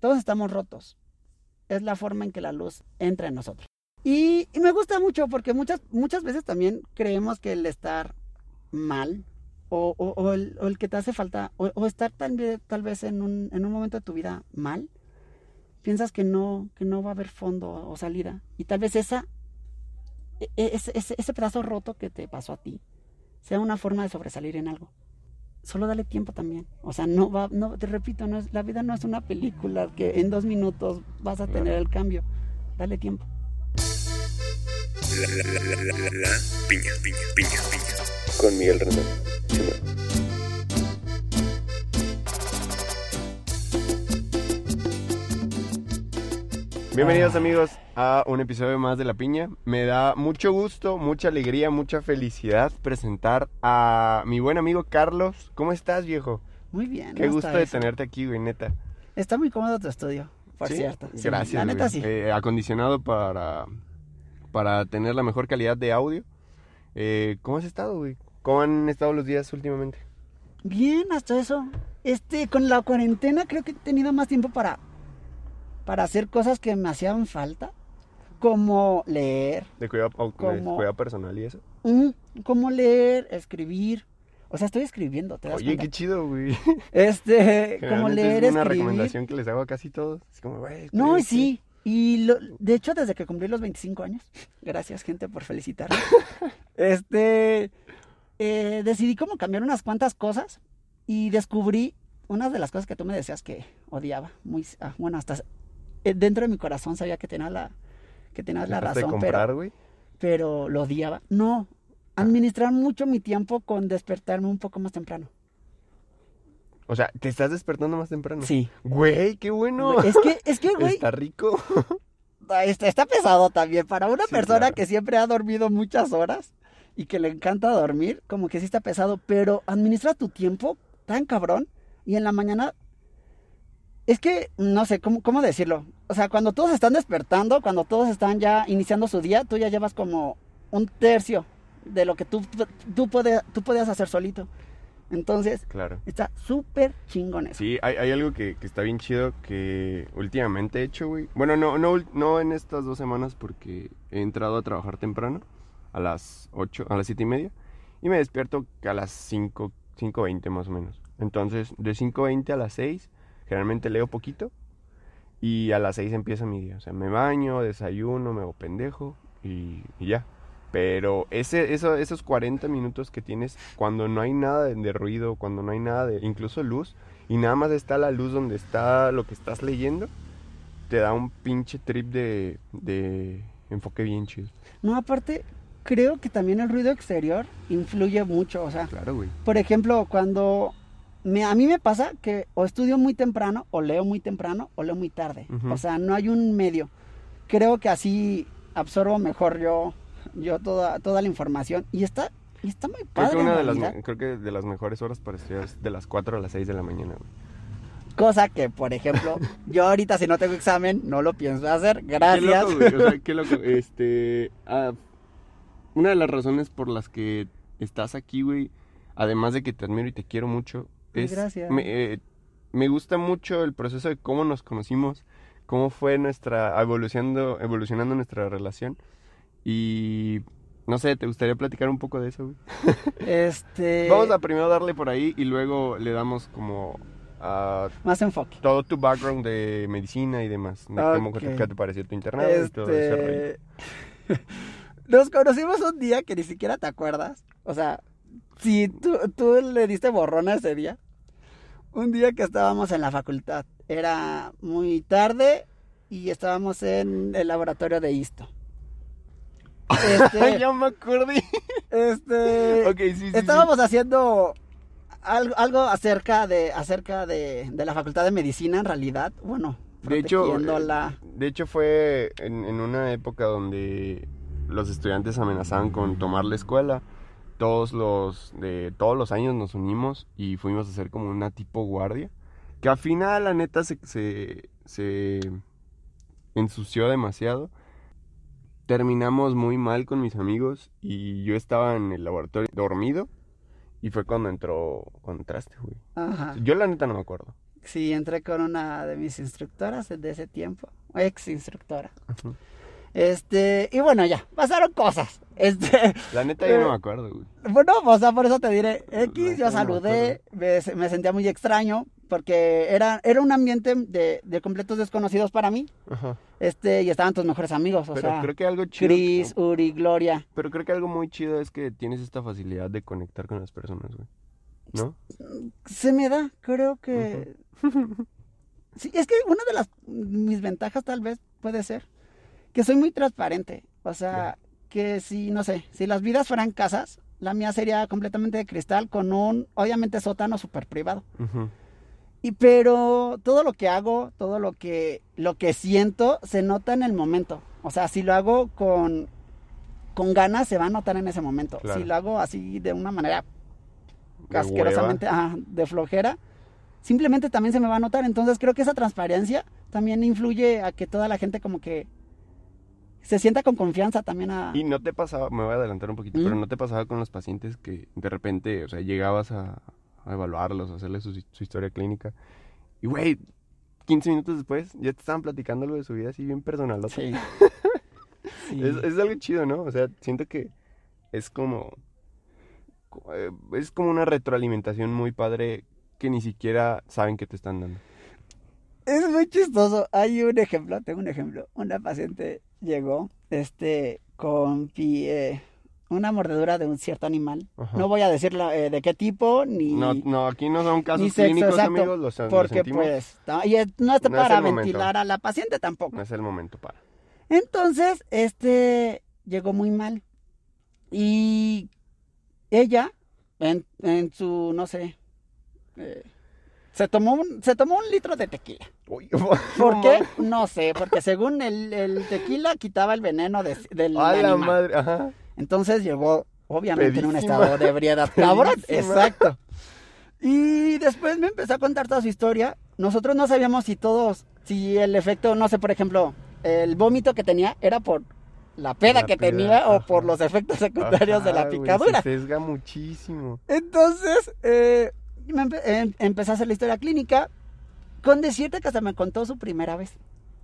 Todos estamos rotos. Es la forma en que la luz entra en nosotros. Y, me gusta mucho porque muchas, muchas veces también creemos que el estar mal o, el, que te hace falta, o, estar tal, vez- en un, en un momento de tu vida mal, piensas que no, que no va a haber fondo o salida. Y tal vez esa, e- e- ese, ese, ese pedazo roto que te pasó a ti sea una forma de sobresalir en algo. Solo dale tiempo también. O sea, no va, no, te repito, no es, la vida no es una película que en dos minutos vas a tener el cambio. Dale tiempo. La, la, la, la, la, la, la piña, piña, piña, piña. Con Miguel. Bienvenidos amigos a un episodio más de La Piña. Me da mucho gusto, mucha alegría, mucha felicidad presentar a mi buen amigo Carlos. ¿Cómo estás, viejo? Muy bien. Qué gusto de tenerte aquí, güey, neta. Está muy cómodo tu estudio, por ¿Sí? cierto. Sí, Gracias. La neta sí. Eh, acondicionado para, para tener la mejor calidad de audio. Eh, ¿Cómo has estado, güey? ¿Cómo han estado los días últimamente? Bien, hasta eso. Este, con la cuarentena creo que he tenido más tiempo para, para hacer cosas que me hacían falta. Como leer, De cuidado, ¿Cómo? cuidado personal y eso. como leer, escribir. O sea, estoy escribiendo, ¿te das Oye, cuenta? qué chido, güey. Este, como leer, es una escribir. recomendación que les hago a casi todos. Es como, güey, No, y sí. Y lo- de hecho, desde que cumplí los 25 años, gracias gente por felicitarme, este, eh, decidí como cambiar unas cuantas cosas y descubrí una de las cosas que tú me decías que odiaba. Muy, ah, bueno, hasta dentro de mi corazón sabía que tenía la, que tenías la de razón, comprar, pero, pero lo odiaba. No, administrar mucho mi tiempo con despertarme un poco más temprano. O sea, ¿te estás despertando más temprano? Sí. Güey, qué bueno. Es que, es que, güey, Está rico. Está, está pesado también. Para una Sí, persona claro. que siempre ha dormido muchas horas y que le encanta dormir, como que sí está pesado. Pero administra tu tiempo tan cabrón y en la mañana. Es que, no sé, ¿cómo, ¿cómo decirlo? O sea, cuando todos están despertando, cuando todos están ya iniciando su día, tú ya llevas como un tercio de lo que tú, tú, puede- tú podías hacer solito. Entonces, Claro. está súper chingón eso. Sí, hay, hay algo que, que está bien chido que últimamente he hecho, güey. Bueno, no, no, no en estas dos semanas porque he entrado a trabajar temprano, a las 8, a las 7 y media, y me despierto a las 5, 5.20 más o menos. Entonces, de 5.20 a las 6, generalmente leo poquito, y a las 6 empieza mi día. O sea, me baño, desayuno, me hago pendejo, y, y ya. Pero ese, eso, esos 40 minutos que tienes cuando no hay nada de, de ruido, cuando no hay nada de incluso luz, y nada más está la luz donde está lo que estás leyendo, te da un pinche trip de, de enfoque bien chido. No, aparte, creo que también el ruido exterior influye mucho. O sea, Claro, güey. por ejemplo, cuando me, a mí me pasa que o estudio muy temprano, o leo muy temprano, o leo muy tarde. O sea, no hay un medio. Creo que así absorbo mejor yo, yo toda, toda la información. Y está, y está muy Creo padre. que, una de las, creo que de las mejores horas para estudiar es de las 4 a las 6 de la mañana, güey. Cosa que, por ejemplo, yo ahorita si no tengo examen, no lo pienso hacer. Gracias. Qué loco, güey. O sea, qué loco. Este. ah, una de las razones por las que estás aquí, güey, además de que te admiro y te quiero mucho, es. gracias. Me, eh, me gusta mucho el proceso de cómo nos conocimos, cómo fue nuestra. evolucionando, evolucionando nuestra relación. Y. No sé, ¿te gustaría platicar un poco de eso, güey? Este. Vamos a primero darle por ahí y luego le damos como. a Más enfoque. todo tu background de medicina y demás. De cómo te pareció tu internado y todo ese rollo. Este... Nos conocimos un día que ni siquiera te acuerdas. O sea, si tú, tú le diste borrón a ese día. Un día que estábamos en la facultad. Era muy tarde y estábamos en el laboratorio de Isto. Este, ya me acordé. este, sí, sí. sí. estábamos haciendo algo, algo acerca de acerca de, de la facultad de medicina en realidad. Bueno, De hecho, eh, de hecho fue en, en una época donde los estudiantes amenazaban con tomar la escuela. Todos los de todos los años nos unimos y fuimos a hacer como una tipo guardia. Que al final la neta se, se, se ensució demasiado. Terminamos muy mal con mis amigos y yo estaba en el laboratorio dormido. Y fue cuando entró, cuando entraste, güey. Ajá. Yo la neta no me acuerdo. Sí, entré con una de mis instructoras de ese tiempo, ex instructora. Ujú. Este, y bueno, ya, pasaron cosas. Este, La neta yo no Eh, me acuerdo, güey. bueno, o sea, por eso te diré, X, yo neta no me saludé, me, me sentía muy extraño, porque era, era un ambiente de, de completos desconocidos para mí, Ajá. este, y estaban tus mejores amigos, o Pero sea, creo que algo chido. Chris, Uri, Gloria. Pero creo que algo muy chido es que tienes esta facilidad de conectar con las personas, güey. ¿No? Se me da, creo que... Sí, es que una de las mis ventajas tal vez puede ser que soy muy transparente. O sea, que si, no sé, si las vidas fueran casas, la mía sería completamente de cristal con un, obviamente, sótano súper privado. Y pero todo lo que hago, todo lo que, lo que siento, se nota en el momento. O sea, si lo hago con, con ganas, se va a notar en ese momento. Claro. Si lo hago así de una manera De asquerosamente ajá, de flojera, simplemente también se me va a notar. Entonces creo que esa transparencia también influye a que toda la gente como que se sienta con confianza también a... Y no te pasaba, me voy a adelantar un poquito, ¿Mm? pero no te pasaba con los pacientes que de repente, o sea, llegabas a, a evaluarlos, a hacerles su, su historia clínica. Y, güey, 15 minutos después ya te estaban platicando algo de su vida así bien personal. Sí. Sí. Es, es algo chido, ¿no? O sea, siento que es como. eh, Es como una retroalimentación muy padre que ni siquiera saben que te están dando. Es muy chistoso. Hay un ejemplo, tengo un ejemplo. Una paciente llegó, este, con pi- eh, una mordedura de un cierto animal. Ajá. No voy a decir la- eh, de qué tipo ni, No, no, aquí no son casos sexo clínicos, exacto, amigos. Los, los porque sentimos. pues no, y es- no está No es para momento. ventilar a la paciente tampoco. No es el momento para. Entonces, este llegó muy mal. Y ella, en, en su, no sé, eh, se, tomó un, se tomó un litro de tequila. ¿Por no qué? No sé, porque según el, el tequila quitaba el veneno de- del A la animal. madre, ajá. Entonces llegó, obviamente, en un estado de ebriedad. Cabrón, exacto. Y después me empezó a contar toda su historia. Nosotros no sabíamos si todos, si el efecto, no sé, por ejemplo, el vómito que tenía era por la peda La que peda, tenía o por los efectos secundarios de la picadura. se sesga muchísimo. Entonces, eh, me empe- em- empecé a hacer la historia clínica con decirte que hasta me contó su primera vez.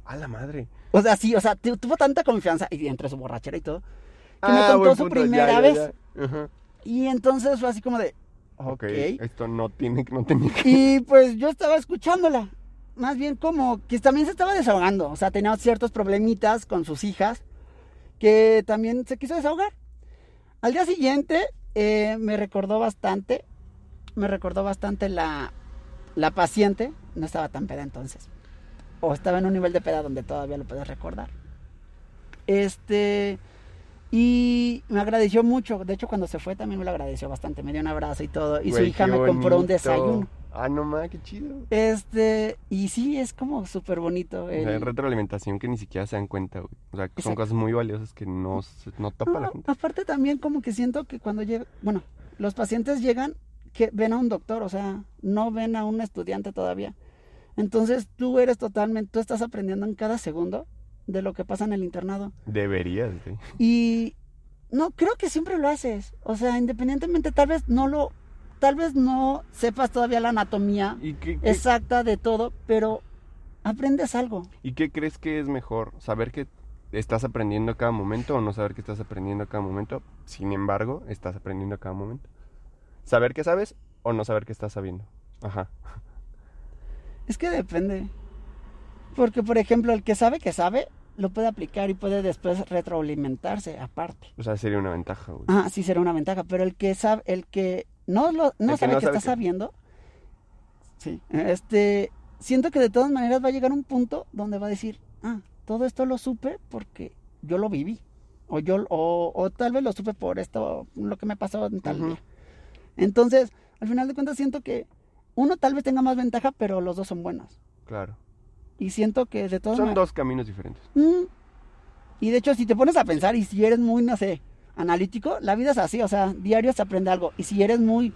A la madre. O sea, sí, o sea, tu- tuvo tanta confianza, y entre su borrachera y todo, que me Ah, contó su punto, primera ya, vez. ya. Y entonces fue así como de, ok. Ok, esto no tiene, no tenía que... Y pues yo estaba escuchándola. Más bien como que también se estaba desahogando. O sea, tenía ciertos problemitas con sus hijas que también se quiso desahogar. Al día siguiente eh, me recordó bastante, me recordó bastante la, la paciente. No estaba tan peda entonces. O estaba en un nivel de peda donde todavía lo puedes recordar. Este... Y me agradeció mucho. De hecho, cuando se fue también me lo agradeció bastante. Me dio un abrazo y todo. Y su hija me compró un desayuno. Ah, no mames, qué chido. Este, y sí, es como súper bonito. O sea, el- retroalimentación que ni siquiera se dan cuenta, güey. O sea, que son cosas muy valiosas que no, se- no topa la No, gente. aparte también como que siento que cuando llega, bueno, los pacientes llegan que ven a un doctor, o sea, no ven a un estudiante todavía. Entonces tú eres totalmente, tú estás aprendiendo en cada segundo de lo que pasa en el internado. Deberías, güey. Y no, creo que siempre lo haces. O sea, independientemente, tal vez no lo, tal vez no sepas todavía la anatomía ¿Y qué, qué- exacta de todo, pero aprendes algo. ¿Y qué crees que es mejor? ¿Saber que estás aprendiendo a cada momento o no saber que estás aprendiendo a cada momento? Sin embargo, estás aprendiendo a cada momento. ¿Saber que sabes o no saber que estás sabiendo? Ajá. Es que depende. Porque, por ejemplo, el que sabe que sabe, lo puede aplicar y puede después retroalimentarse aparte. O sea, sería una ventaja, güey. Ah, sí será una ventaja, pero el que sabe, el que no lo, no El que sabe no que sabe está que- sabiendo, sí, este, siento que de todas maneras va a llegar un punto donde va a decir, ah, todo esto lo supe porque yo lo viví. O yo, o, o tal vez lo supe por esto, lo que me pasó en tal día. Entonces, al final de cuentas siento que uno tal vez tenga más ventaja, pero los dos son buenos. Claro. Y siento que de todas Son dos caminos diferentes. Mm. Y de hecho, si te pones a pensar y si eres muy, no sé, analítico, la vida es así, o sea, diario se aprende algo. Y si eres muy,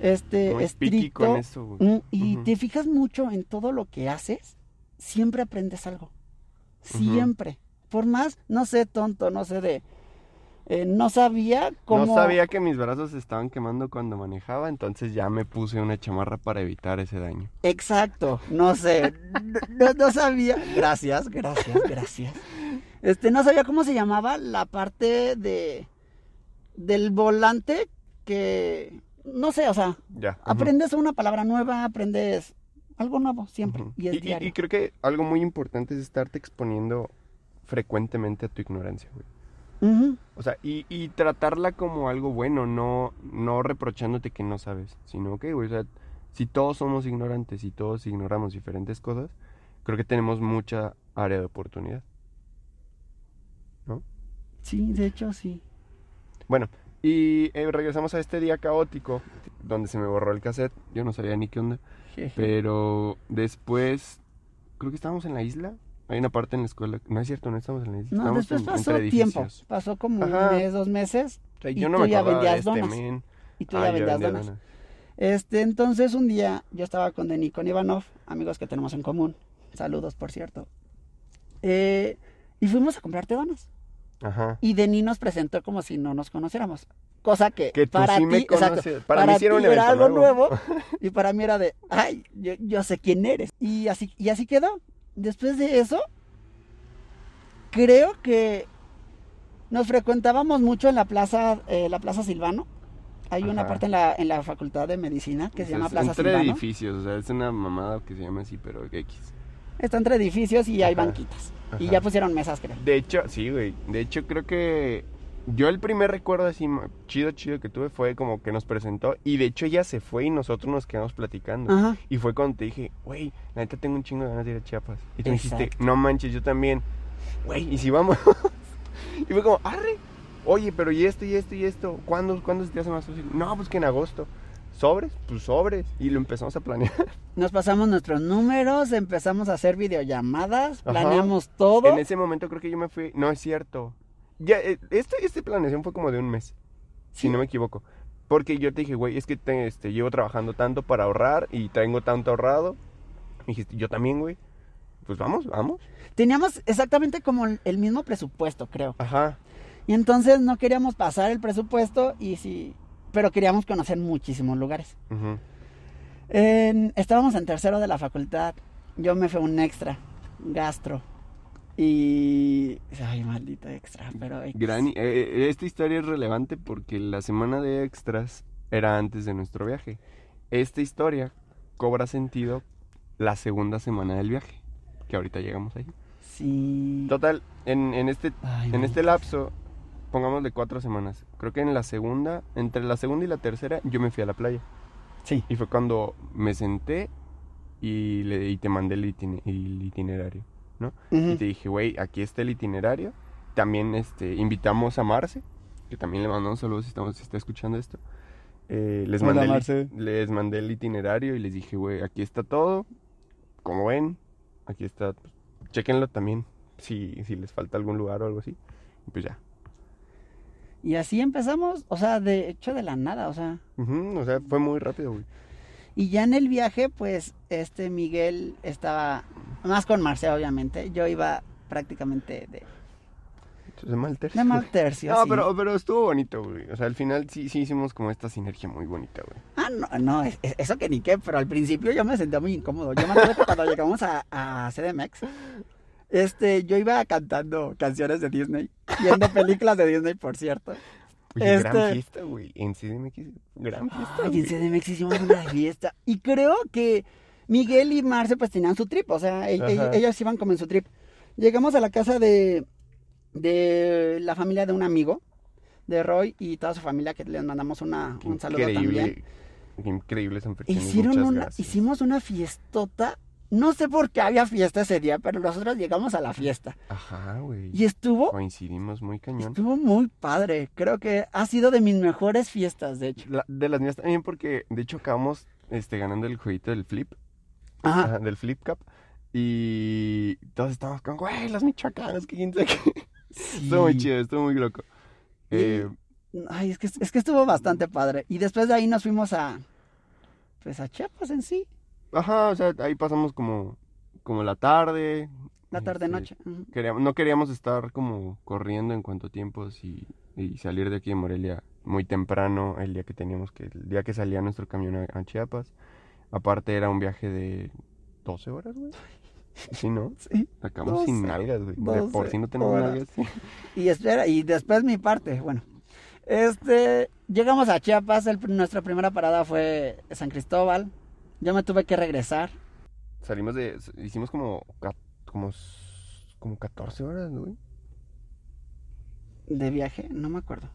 este, Muy estricto con eso, mm, y te fijas mucho en todo lo que haces, siempre aprendes algo. Siempre. Por más, no sé, tonto, no sé, de eh, no sabía cómo... No sabía que mis brazos se estaban quemando cuando manejaba, entonces ya me puse una chamarra para evitar ese daño. Exacto, no sé, no, no sabía. Gracias, gracias, gracias. Este, no sabía cómo se llamaba la parte de del volante que no sé, o sea, Ya. aprendes una palabra nueva, aprendes algo nuevo siempre y es y, y- diario. y creo que algo muy importante es estarte exponiendo frecuentemente a tu ignorancia, güey. O sea, y, y tratarla como algo bueno, no, no reprochándote que no sabes, sino que, güey, o sea, si todos somos ignorantes y todos ignoramos diferentes cosas, creo que tenemos mucha área de oportunidad. Sí, de hecho sí. Bueno, y eh, regresamos a este día caótico, donde se me borró el cassette, yo no sabía ni qué onda, pero después, creo que estábamos en la isla, hay una parte en la escuela, no es cierto, no estamos en la isla, No, después en- pasó tiempo, pasó como Ajá. un mes, dos meses O sea, y yo no tú me ya vendías este donas. men. y tú Ah, ya vendías vendía donas. donas. Este, entonces un día yo estaba con Denikon Ivanov, amigos que tenemos en común. Saludos, por cierto. Eh, y fuimos a comprarte donas. Ajá. Y Deni nos presentó como si no nos conociéramos. Cosa que, Que para sí ti, exacto, conoces. Para mí era un algo nuevo. nuevo. Y para mí era de, ay, yo, yo sé quién eres. Y así, y así quedó. Después de eso, creo que nos frecuentábamos mucho en la plaza, eh, la plaza Silvano. Hay una parte en la, en la facultad de medicina que se llama Plaza entre Silvano. edificios, o sea, es una mamada que se llama así, pero X. Está entre edificios y hay Ajá. banquitas. Y ya pusieron mesas, creo. De hecho, sí, güey. De hecho, creo que yo el primer recuerdo así chido, chido que tuve fue como que nos presentó. Y de hecho ella se fue y nosotros nos quedamos platicando. Ajá. Y fue cuando te dije, güey, la neta tengo un chingo de ganas de ir a Chiapas. Y tú me dijiste, no manches, yo también. Güey, ¿y si vamos? y fue como, arre. Oye, pero ¿y esto y esto y esto? ¿Cuándo, ¿Cuándo se te hace más fácil? No, pues que en agosto. ¿Sobres? Pues sobres. Y lo empezamos a planear. Nos pasamos nuestros números, empezamos a hacer videollamadas, Ajá. planeamos todo. En ese momento creo que yo me fui. No, es cierto. Ya, eh, este, este planeación fue como de un mes. Si no me equivoco. Porque yo te dije, güey, es que te- este, llevo trabajando tanto para ahorrar y tengo tanto ahorrado. Me dijiste, yo también, güey. Pues vamos, vamos. Teníamos exactamente como el mismo presupuesto, creo. Ajá. Y entonces no queríamos pasar el presupuesto y sí, pero queríamos conocer muchísimos lugares. En- estábamos en tercero de la facultad. Yo me fui a un extra, gastro. Y... Ay, maldito extra, pero... Gran, eh, eh, esta historia es relevante porque la semana de extras era antes de nuestro viaje. Esta historia cobra sentido la segunda semana del viaje. Que ahorita llegamos ahí. Sí. Total, en, en este Ay, En este lapso, pongamos de cuatro semanas. Creo que en la segunda, entre la segunda y la tercera, yo me fui a la playa. Sí. Y fue cuando me senté y, le, y te mandé el itinerario, Y te dije, güey, aquí está el itinerario. También este, invitamos a Marce, que también le mandamos saludos si, estamos, si está escuchando esto. Eh, les, Hola, mandé el, les mandé el itinerario y les dije, güey, aquí está todo. Como ven, aquí está. pues, Chéquenlo también si, si les falta algún lugar o algo así. Y pues ya. Y así empezamos, o sea, de hecho de la nada, o sea... O sea, fue muy rápido, güey. Y ya en el viaje, pues, este Miguel estaba más con Marce, obviamente. Yo iba prácticamente de, Entonces, mal tercio. de mal tercio. No, sí. pero, pero estuvo bonito, güey. O sea, al final sí, sí hicimos como esta sinergia muy bonita, güey. Ah, no, no, es- es- eso que ni qué, pero al principio yo me sentía muy incómodo. Yo me acuerdo que cuando llegamos a, a CDMX, este, yo iba cantando canciones de Disney, viendo películas de Disney, por cierto. Oye, Este- gran fiesta, güey. En CDMX, gran fiesta. Ay, en CDMX hicimos una fiesta. Y creo que Miguel y Marce pues tenían su trip, o sea, e- e- ellos iban como en su trip. Llegamos a la casa de, de la familia de un amigo, de Roy y toda su familia, que les mandamos una, un saludo también. increíble, qué increíble San. Hicieron una, gracias. hicimos una fiestota. No sé por qué había fiesta ese día, pero nosotros llegamos a la fiesta. Ajá, güey. Y estuvo, Coincidimos muy cañón. estuvo muy padre. Creo que ha sido de mis mejores fiestas, de hecho. La- de las mías también porque, de hecho, acabamos este, ganando el jueguito del flip. Ajá. Ajá, del Flip Cup. Y todos estábamos con, güey, los michoacanos, que quién sabe qué. Estuvo muy Sí. chido, estuvo muy loco. Y- Eh, Ay, es que, es que estuvo bastante padre. Y después de ahí nos fuimos a. Pues a Chiapas en sí. Ajá, o sea, ahí pasamos como, como la tarde. La este, tarde-noche. Queríamos- no queríamos estar como corriendo en cuanto a tiempos y, y salir de aquí de Morelia muy temprano, el día que teníamos que, el día que salía nuestro camión a, a Chiapas. Aparte era un viaje de 12 horas, güey. Sí, ¿no? Sí. Acabamos sin 12, nalgas, güey. De por 12 si no tenemos horas. nalgas. sí. Y espera, y después mi parte, bueno. Este, llegamos a Chiapas, el- nuestra primera parada fue San Cristóbal. Yo me tuve que regresar. Salimos de, hicimos como, como, como 14 horas, ¿no, güey. de viaje, no me acuerdo.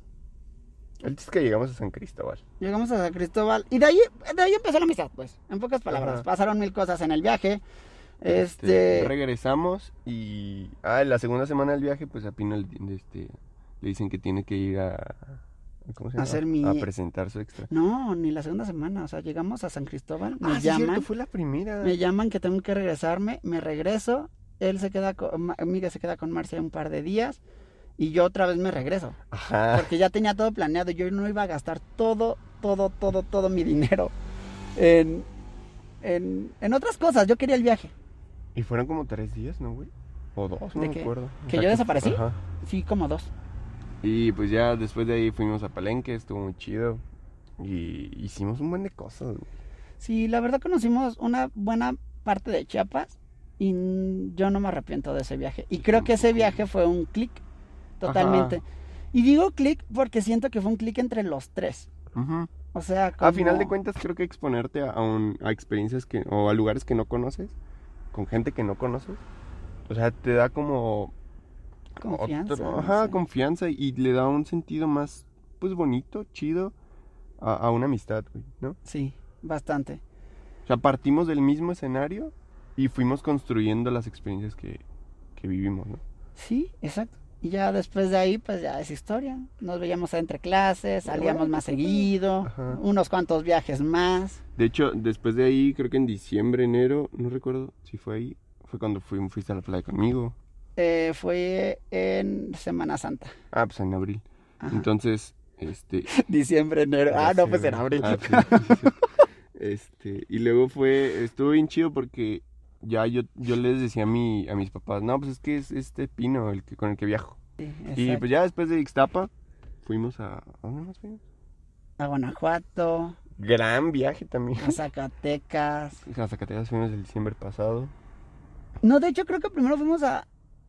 El chiste es que llegamos a San Cristóbal. Llegamos a San Cristóbal y de ahí, de ahí empezó la amistad, pues, en pocas palabras. Ajá. Pasaron mil cosas en el viaje. Este, regresamos y ah, en la segunda semana del viaje pues a Pino le, este, le dicen que tiene que ir a ¿cómo se A llama? hacer mi- a presentar su extra. no, ni la segunda semana, o sea, llegamos a San Cristóbal, me ah, sí, llaman, cierto, fue la primera. me llaman que tengo que regresarme, me regreso, él se queda con, Miguel se queda con Marcia un par de días y yo otra vez me regreso, Ajá. porque ya tenía todo planeado, yo no iba a gastar todo, todo, todo, todo mi dinero en, en, en otras cosas, yo quería el viaje. Y fueron como tres días, ¿no, güey? O dos, no ¿De me acuerdo. ¿Que yo desaparecí? Ajá. Sí, como dos. Y pues ya después de ahí fuimos a Palenque, estuvo muy chido. Y hicimos un buen de cosas. güey. Sí, la verdad conocimos una buena parte de Chiapas y yo no me arrepiento de ese viaje. Y creo que ese viaje fue un clic totalmente. Y digo clic porque siento que fue un clic entre los tres. O sea, A final de cuentas creo que exponerte a, a un- a experiencias que o a lugares que no conoces, con gente que no conoces, o sea, te da como Confianza, otro- no ajá, sé. confianza y le da un sentido más pues bonito, chido a, a una amistad, güey, ¿no? Sí, bastante. O sea, partimos del mismo escenario y fuimos construyendo las experiencias que, que vivimos, ¿no? Sí, exacto. Y ya después de ahí, pues ya es historia. Nos veíamos entre clases, salíamos más seguido, ajá. unos cuantos viajes más. De hecho, después de ahí, creo que en diciembre, enero, no recuerdo si fue ahí, fue cuando fui, fuiste a la playa conmigo. Eh, fue en Semana Santa. Ah, pues en abril. Ajá. Entonces, este... Diciembre, enero. Ah, no, pues en abril. Ah, sí. Este, y luego fue, estuvo bien chido porque ya yo, yo les decía a, mi, a mis papás, no, pues es que es este Pino el que, con el que viajo. Sí, Y pues ya después de Ixtapa, fuimos a... ¿A dónde más fuimos? A Guanajuato, Gran viaje también. a Zacatecas. A Zacatecas fuimos el diciembre pasado. No, de hecho creo que primero fuimos a,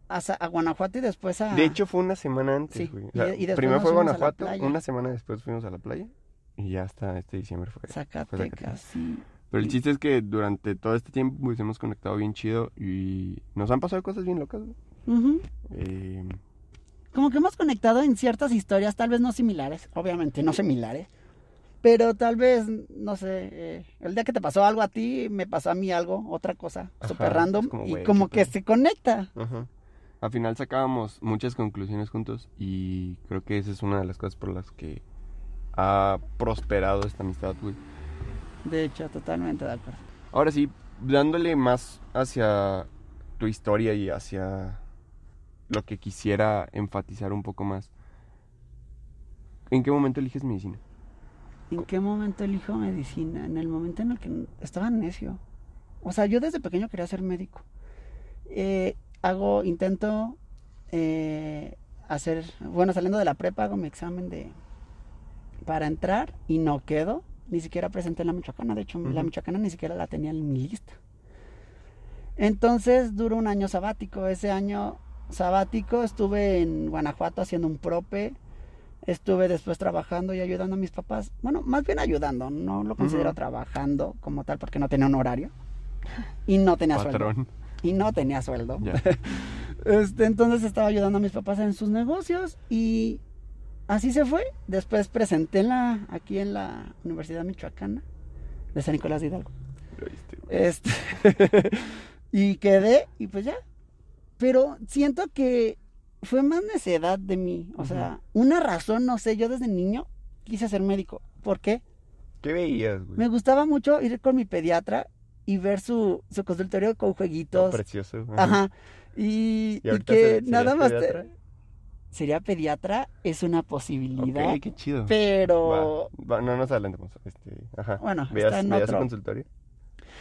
a, Guanajuato y después a... De hecho, fue una semana antes, Sí, güey. O y- sea, y después primero fue a Guanajuato, una semana después fuimos a la playa. Y ya hasta este diciembre fue. fue Zacatecas, sí. Pero el chiste es que durante todo este tiempo pues hemos conectado bien chido y nos han pasado cosas bien locas, güey. Eh, Como que hemos conectado en ciertas historias, tal vez no similares, obviamente no similares, pero tal vez, no sé, eh, el día que te pasó algo a ti, me pasó a mí algo, otra cosa, Ajá, súper es random, como, y como que se conecta. ajá. Al final sacábamos muchas conclusiones juntos y creo que esa es una de las cosas por las que ha prosperado esta amistad, güey. De hecho, totalmente de acuerdo. Ahora sí, dándole más hacia tu historia y hacia lo que quisiera enfatizar un poco más. ¿En qué momento eliges medicina? ¿En qué momento elijo medicina? En el momento en el que estaba necio. O sea, yo desde pequeño quería ser médico. Eh, hago, intento eh, hacer, bueno, saliendo de la prepa hago mi examen de para entrar y no quedo. Ni siquiera presenté la Michoacana. De hecho, la. Michoacana ni siquiera la tenía en mi lista. Entonces duró un año sabático. Ese año sabático estuve en Guanajuato haciendo un prope. Estuve después trabajando y ayudando a mis papás. Bueno, más bien ayudando. No lo considero trabajando como tal porque no tenía un horario. Y no tenía sueldo. Y no tenía sueldo. Este, entonces estaba ayudando a mis papás en sus negocios y así se fue. Después presenté en la, aquí en la Universidad Michoacana de San Nicolás de Hidalgo. Este, y quedé y pues ya. Pero siento que fue más necedad de mí. O sea, una razón, no sé, yo desde niño quise ser médico. ¿Por qué? ¿Qué veías, güey? Me gustaba mucho ir con mi pediatra y ver su, su consultorio con jueguitos. precioso. Ajá. Y, ¿Y y ahorita que nada más te- pediatra? sería pediatra es una posibilidad, Ok, qué chido. pero Va, va, no nos adelantemos. Este, ajá. Bueno, ¿Veías, está en veías su otro. consultorio?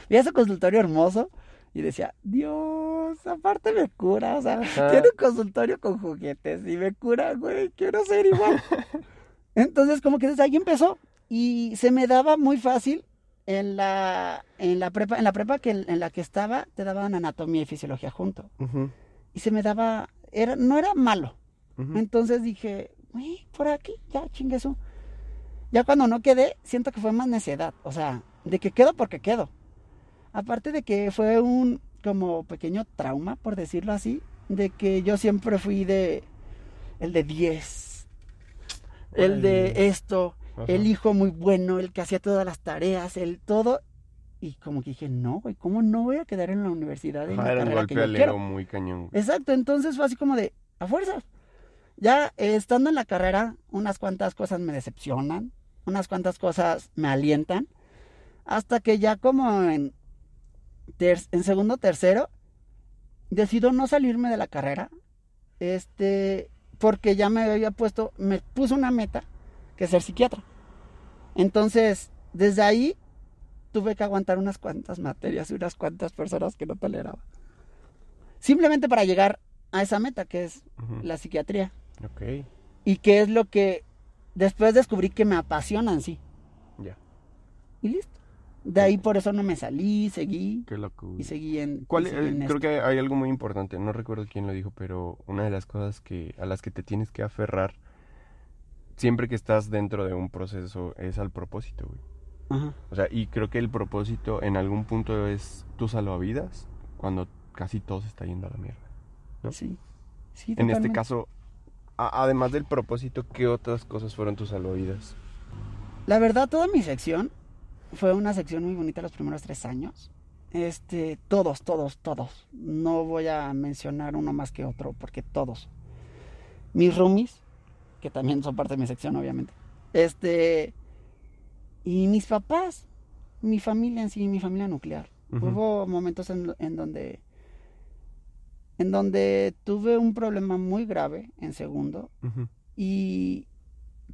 vi ese consultorio hermoso Y decía, Dios, aparte me cura, o sea, Ajá. tiene un consultorio con juguetes y me cura, güey, quiero ser igual. Entonces, como que desde ahí empezó y se me daba muy fácil en la, en la prepa, en la prepa que, en la que estaba, te daban anatomía y fisiología junto. Y se me daba, era, no era malo. Entonces dije, güey, por aquí, ya, chingue su. Ya cuando no quedé, siento que fue más necedad. O sea, de que quedo porque quedo. Aparte de que fue un como pequeño trauma, por decirlo así, de que yo siempre fui de el de 10, el de esto, Ajá. el hijo muy bueno, el que hacía todas las tareas, el todo. Y como que dije, no, güey, ¿cómo no voy a quedar en la universidad en la era un carrera golpe que yo al quiero? ego muy cañón. güey. Exacto, entonces fue así como de, a fuerzas. Ya eh, estando en la carrera, unas cuantas cosas me decepcionan, unas cuantas cosas me alientan, hasta que ya como en, ter- en segundo tercero, decido no salirme de la carrera, este, porque ya me había puesto, me puso una meta, que es ser psiquiatra. Entonces, desde ahí tuve que aguantar unas cuantas materias y unas cuantas personas que no toleraba. Simplemente para llegar a esa meta que es la psiquiatría. Ok, Y que es lo que después descubrí que me apasiona en sí. ya. Y listo. De ahí por eso no me salí, seguí Qué loco. y seguí en... ¿Cuál, y seguí eh, creo que hay algo muy importante, no recuerdo quién lo dijo, pero una de las cosas que a las que te tienes que aferrar siempre que estás dentro de un proceso es al propósito, güey. Ajá. O sea, y creo que el propósito en algún punto es tu salvavidas cuando casi todo se está yendo a la mierda. ¿no? Sí. Sí, En este caso, además del propósito, ¿qué otras cosas fueron tus salvavidas? La verdad, toda mi sección fue una sección muy bonita los primeros tres años. Este, todos, todos, todos. No voy a mencionar uno más que otro, porque todos. Mis roomies, que también son parte de mi sección, obviamente. Este, y mis papás, mi familia en sí, mi familia nuclear. Hubo momentos en, en donde, en donde tuve un problema muy grave en segundo Ujú. y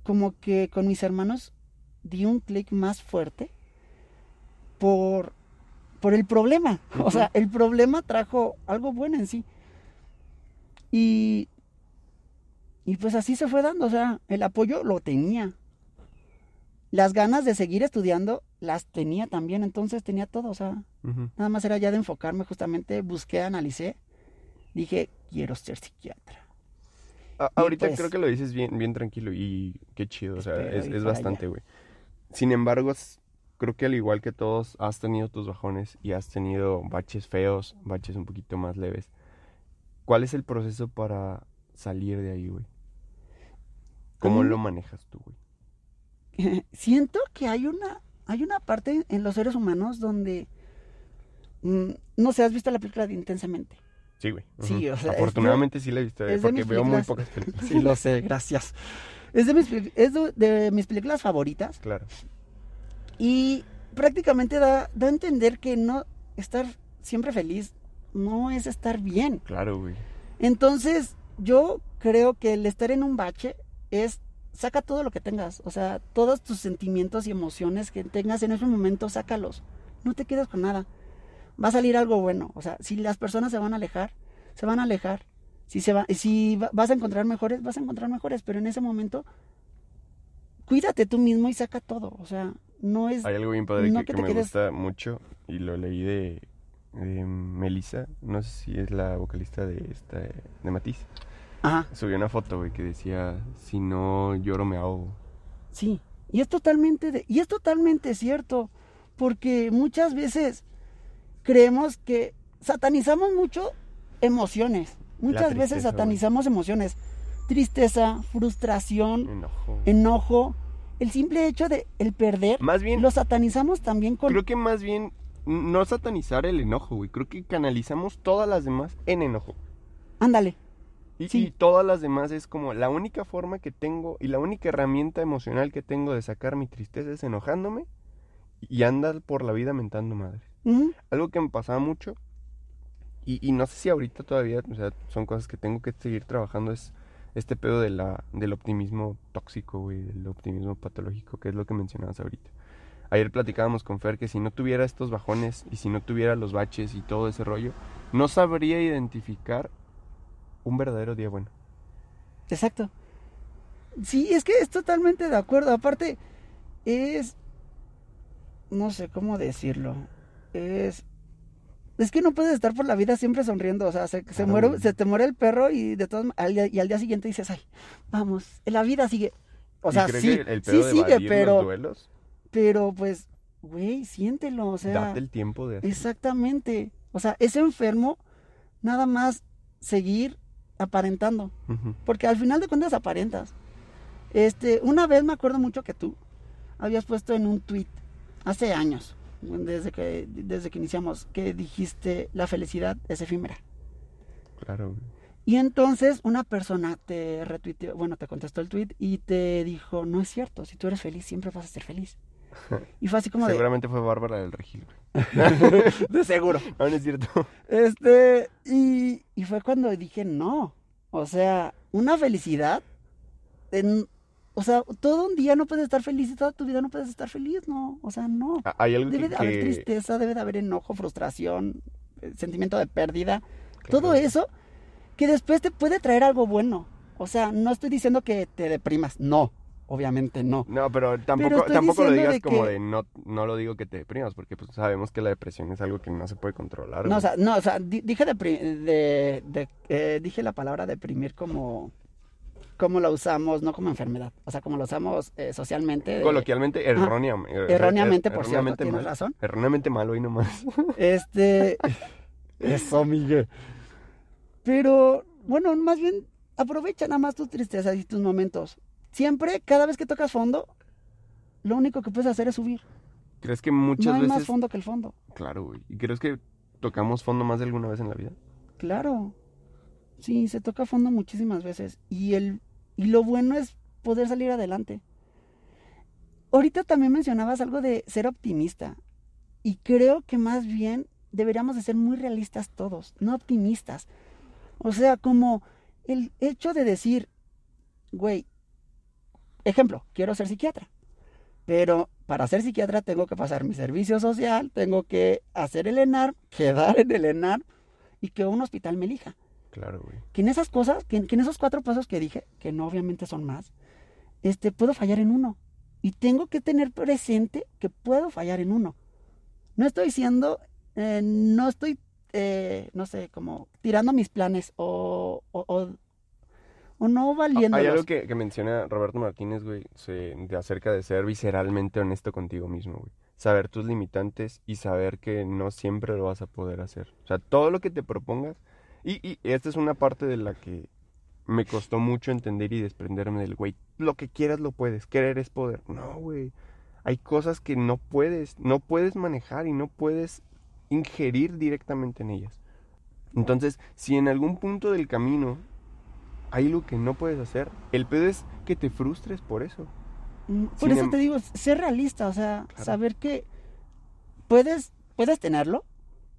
como que con mis hermanos di un clic más fuerte por, por el problema. O sea, el problema trajo algo bueno en sí. Y, y pues así se fue dando. O sea, el apoyo lo tenía. Las ganas de seguir estudiando las tenía también. Entonces tenía todo. O sea, nada más era ya de enfocarme justamente. Busqué, analicé. Dije, quiero ser psiquiatra. A- ahorita pues- creo que lo dices bien, bien tranquilo y qué chido, o sea, es, es bastante, güey. Sin embargo, creo que al igual que todos, has tenido tus bajones y has tenido baches feos, baches un poquito más leves. ¿Cuál es el proceso para salir de ahí, güey? ¿Cómo lo manejas tú, güey? siento que hay una hay una parte en los seres humanos donde mm, no sé, has visto la película de Intensamente. Sí, güey. Sí, o sea, Afortunadamente sí la he visto, eh, porque veo muy pocas películas. Sí, lo sé, gracias. Es de mis es de, de mis películas favoritas Claro. y prácticamente da, da a entender que no estar siempre feliz no es estar bien. Claro, güey. Entonces, yo creo que el estar en un bache es saca todo lo que tengas, o sea, todos tus sentimientos y emociones que tengas en ese momento, sácalos. No te quedes con nada. Va a salir algo bueno, o sea, si las personas se van a alejar, se van a alejar. Si se va si va- vas a encontrar mejores, vas a encontrar mejores, pero en ese momento cuídate tú mismo y saca todo, o sea, no es Hay algo bien padre no que, que que te me quedes- gusta mucho y lo leí de, de Melissa, no sé si es la vocalista de esta de Matiz. Ajá. Subió una foto, güey, que decía, si no lloro me ahogo. Sí, y es totalmente de- y es totalmente cierto, porque muchas veces creemos que satanizamos mucho emociones. Muchas veces güey. satanizamos emociones, tristeza, frustración, Enojo. enojo, el simple hecho de el perder Más bien, lo satanizamos también con creo que más bien no satanizar el enojo, güey. Creo que canalizamos todas las demás en enojo. ándale. Y, Sí. y todas las demás es como la única forma que tengo y la única herramienta emocional que tengo de sacar mi tristeza es enojándome y andar por la vida mentando madres. Ujú, Algo que me pasaba mucho y, y no sé si ahorita todavía, o sea, son cosas que tengo que seguir trabajando, es este pedo de la, del optimismo tóxico, güey, del optimismo patológico, que es lo que mencionabas ahorita. ayer platicábamos con Fer que si no tuviera estos bajones y si no tuviera los baches y todo ese rollo, no sabría identificar un verdadero día bueno. Exacto. Sí, es que es totalmente de acuerdo. Aparte, es. No sé cómo decirlo. Es. Es que no puedes estar por la vida siempre sonriendo. O sea, se, muere, se te muere el perro y de todos al día- y al día siguiente dices, ay, vamos, la vida sigue. O ¿Y sea, sí, el sí sigue, los pero, duelos, pero pues, güey, siéntelo. O sea, date el tiempo de hacer. exactamente. O sea, es enfermo nada más seguir aparentando. Porque al final de cuentas aparentas. Este, una vez me acuerdo mucho que tú habías puesto en un tweet hace años, desde que, desde que iniciamos, que dijiste la felicidad es efímera. Claro. Y entonces una persona te retuiteó, bueno, te contestó el tweet y te dijo, no es cierto, si tú eres feliz, siempre vas a ser feliz. Y fue así como de, Seguramente fue Bárbara del Regil. de seguro. No, no es cierto. Este, y, y fue cuando dije, no, o sea, una felicidad, en- o sea, todo un día no puedes estar feliz y toda tu vida no puedes estar feliz, no, o sea, no. Ah, Hay algo Debe que... de haber que- tristeza, debe de haber enojo, frustración, eh, sentimiento de pérdida, Claro. todo eso que después te puede traer algo bueno. O sea, no estoy diciendo que te deprimas, no, obviamente no. No, pero tampoco, tampoco lo digas de como que- de no, no lo digo que te deprimas, porque pues sabemos que la depresión es algo que no se puede controlar. No, o sea, no, o sea, di- dije, de, de- eh, dije la palabra deprimir como, como la usamos, no como enfermedad, o sea, como la usamos eh, socialmente. de- Coloquialmente, errónea, er- Erróneamente, er- por cierto, erróneamente tienes mal. razón. Erróneamente mal hoy nomás. Este. Eso, Miguel. Pero, bueno, más bien, aprovecha nada más tus tristezas y tus momentos. Siempre, cada vez que tocas fondo, lo único que puedes hacer es subir. ¿Crees que muchas no hay veces... más fondo que el fondo. Claro, güey. ¿Y crees que tocamos fondo más de alguna vez en la vida? Claro. Sí, se toca fondo muchísimas veces. Y, el, y lo bueno es poder salir adelante. Ahorita también mencionabas algo de ser optimista. Y creo que más bien deberíamos de ser muy realistas todos, no optimistas. O sea, como el hecho de decir, güey, ejemplo, quiero ser psiquiatra. Pero para ser psiquiatra tengo que pasar mi servicio social, tengo que hacer el ENAR, quedar en el ENAR y que un hospital me elija. Claro, güey. Que en esas cosas, que, que en esos cuatro pasos que dije, que no obviamente son más, este, puedo fallar en uno. Y tengo que tener presente que puedo fallar en uno. No estoy siendo, eh, no estoy, eh, no sé, como tirando mis planes o, o, o, o no valiendo. Hay algo que, que menciona Roberto Martínez, güey, se- de acerca de ser visceralmente honesto contigo mismo, güey. Saber tus limitantes y saber que no siempre lo vas a poder hacer. O sea, todo lo que te propongas. Y, y esta es una parte de la que me costó mucho entender y desprenderme del, güey, lo que quieras lo puedes, querer es poder. No, güey. Hay cosas que no puedes, no puedes manejar y no puedes ingerir directamente en ellas. Entonces, si en algún punto del camino hay algo que no puedes hacer, el pedo es que te frustres por eso. Mm, Por Sin eso em- te digo, ser realista, o sea, Claro. saber que puedes, puedes tenerlo,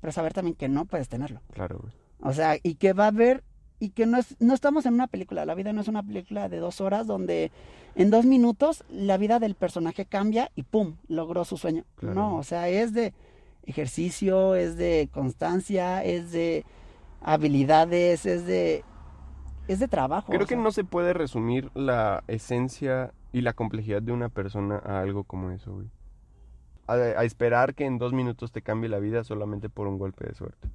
pero saber también que no puedes tenerlo. Claro, güey. O sea, y que va a haber, y que no, es, no estamos en una película, la vida no es una película de dos horas donde en dos minutos la vida del personaje cambia y ¡pum! logró su sueño. Claro. No, o sea, es de ejercicio, es de constancia, es de habilidades, es de, es de trabajo. Creo que sea. no se puede resumir la esencia y la complejidad de una persona a algo como eso, güey. A, a esperar que en dos minutos te cambie la vida solamente por un golpe de suerte.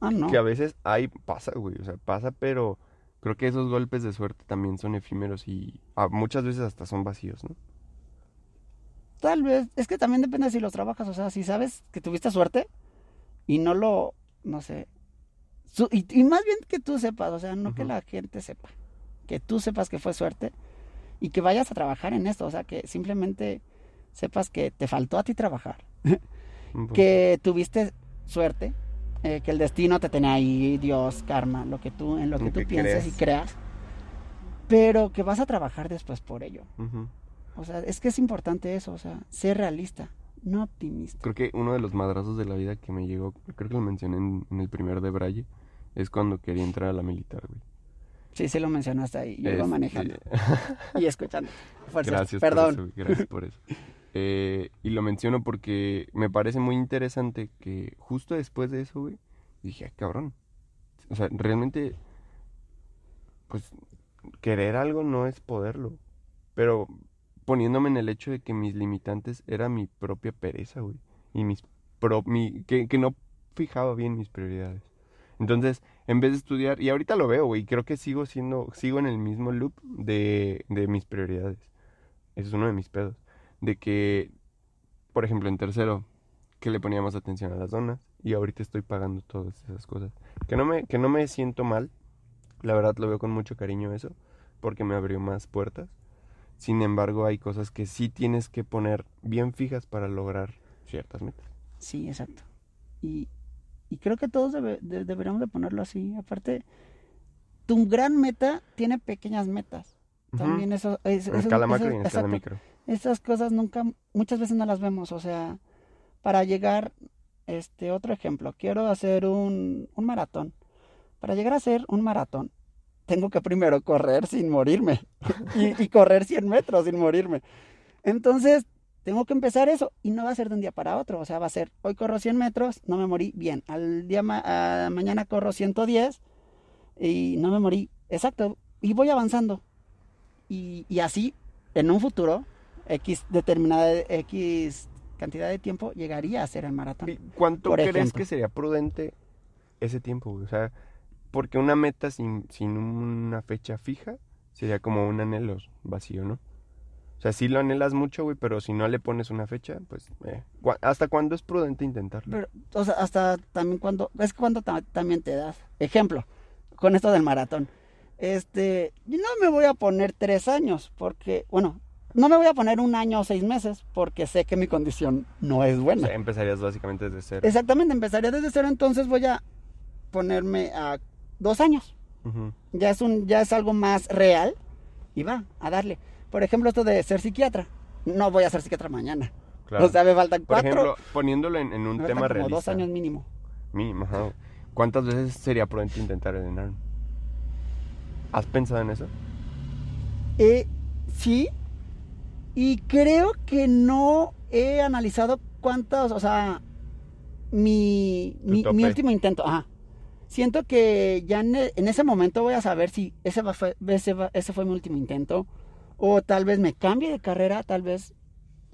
Ah, no. Que a veces hay, pasa, güey, o sea, pasa, pero creo que esos golpes de suerte también son efímeros y ah, muchas veces hasta son vacíos, ¿no? Tal vez, es que también depende si los trabajas, o sea, si sabes que tuviste suerte y no lo, no sé, su- y, y más bien que tú sepas, o sea, no que la gente sepa, que tú sepas que fue suerte y que vayas a trabajar en esto, o sea, que simplemente sepas que te faltó a ti trabajar, que tuviste suerte, eh, que el destino te tenía ahí, Dios, karma, lo que tú, en lo que tú pienses y creas. pero que vas a trabajar después por ello. O sea, es que es importante eso, o sea, ser realista, no optimista. Creo que uno de los madrazos de la vida que me llegó, creo que lo mencioné en, en el primer de Braille, es cuando quería entrar a la militar, güey. Sí, sí lo mencionaste ahí, yo iba manejando y escuchando. Fuerzas. Gracias Perdón. por eso, gracias por eso. eh, y lo menciono porque me parece muy interesante que justo después de eso, güey, dije, "Ah, cabrón. O sea, realmente, pues, querer algo no es poderlo. Pero poniéndome en el hecho de que mis limitantes era mi propia pereza, güey. Y mis pro- mi, que, que no fijaba bien mis prioridades. Entonces, en vez de estudiar, y ahorita lo veo, güey, creo que sigo siendo, sigo en el mismo loop de, de mis prioridades. Ese es uno de mis pedos. De que, por ejemplo, en tercero, que le poníamos atención a las donas, y ahorita estoy pagando todas esas cosas. Que no me, que no me siento mal, la verdad lo veo con mucho cariño eso, porque me abrió más puertas. Sin embargo, hay cosas que sí tienes que poner bien fijas para lograr ciertas metas. Sí, exacto. Y, y creo que todos debe- de- deberíamos de ponerlo así. Aparte, tu gran meta tiene pequeñas metas. También eso, es, En escala macro y en escala micro. Esas cosas nunca, muchas veces no las vemos. O sea, para llegar, este, otro ejemplo, quiero hacer un, un maratón. Para llegar a hacer un maratón, tengo que primero correr sin morirme y, y correr 100 metros sin morirme. Entonces, tengo que empezar eso y no va a ser de un día para otro. O sea, va a ser, hoy corro 100 metros, no me morí, bien. Al día ma- a mañana corro 110 y no me morí. Exacto. Y voy avanzando. Y, y así, en un futuro, X determinada X cantidad de tiempo, llegaría a ser el maratón. ¿Y ¿Cuánto crees ejemplo. que sería prudente ese tiempo? O sea, porque una meta sin, sin una fecha fija sería como un anhelo vacío, ¿no? O sea, sí lo anhelas mucho, güey, pero si no le pones una fecha, pues, eh, ¿cu- ¿hasta cuándo es prudente intentarlo? Pero, o sea, hasta también cuando, es cuando ta- también te das. Ejemplo, con esto del maratón. Este, no me voy a poner tres años, porque, bueno, no me voy a poner un año o seis meses, porque sé que mi condición no es O buena. sea, empezarías básicamente desde cero. Exactamente, empezaría desde cero, entonces voy a ponerme a dos años. Ya es un, ya es algo más real y va a darle. Por ejemplo, esto de ser psiquiatra. No voy a ser psiquiatra mañana. Claro. O sea, me faltan Por cuatro. ejemplo, poniéndolo en, en un me tema realista. dos años mínimo. Mínimo, ajá. ¿Cuántas veces sería prudente intentar el ENARM? ¿Has pensado en eso? Eh, sí. Y creo que no he analizado cuántas, o sea, mi, mi, mi último intento. Ajá. Siento que ya en, e- en ese momento voy a saber si ese, fue, ese, va- ese fue mi último intento. O tal vez me cambie de carrera, tal vez.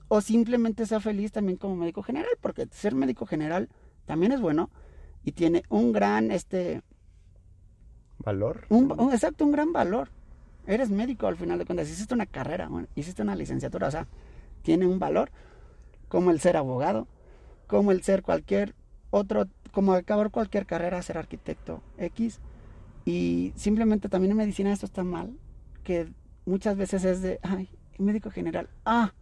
O simplemente sea feliz también como médico general, porque ser médico general también es bueno y tiene un gran, este, ¿Valor? un, un- exacto, un gran valor. Eres médico al final de cuentas. Hiciste una carrera, bueno, hiciste una licenciatura, o sea, tiene un valor. Como el ser abogado, como el ser cualquier otro, como acabar cualquier carrera, ser arquitecto X. Y simplemente también en medicina esto está mal, que muchas veces es de, ay, médico general, ah,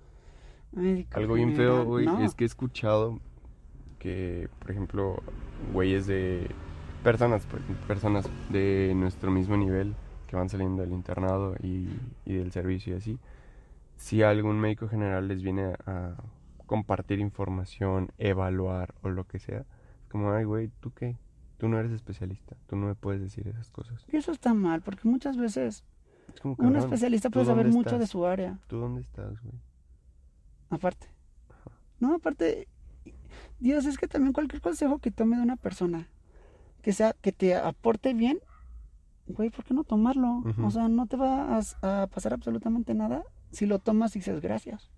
médico Algo bien feo, general". güey, No. es que he escuchado que, por ejemplo, güeyes de personas, personas de nuestro mismo nivel que van saliendo del internado y, y del servicio y así, si algún médico general les viene a compartir información, evaluar o lo que sea, como, ay, güey, ¿tú qué? Tú no eres especialista, tú no me puedes decir esas cosas. Y eso está mal, porque muchas veces Es como, un especialista ¿tú puede saber mucho de su área. ¿Tú dónde estás, güey? Aparte. No, aparte, Dios, es que también cualquier consejo que tome de una persona que sea, que te aporte bien, güey, ¿por qué no tomarlo? O sea, no te va a, a pasar absolutamente nada si lo tomas y dices gracias.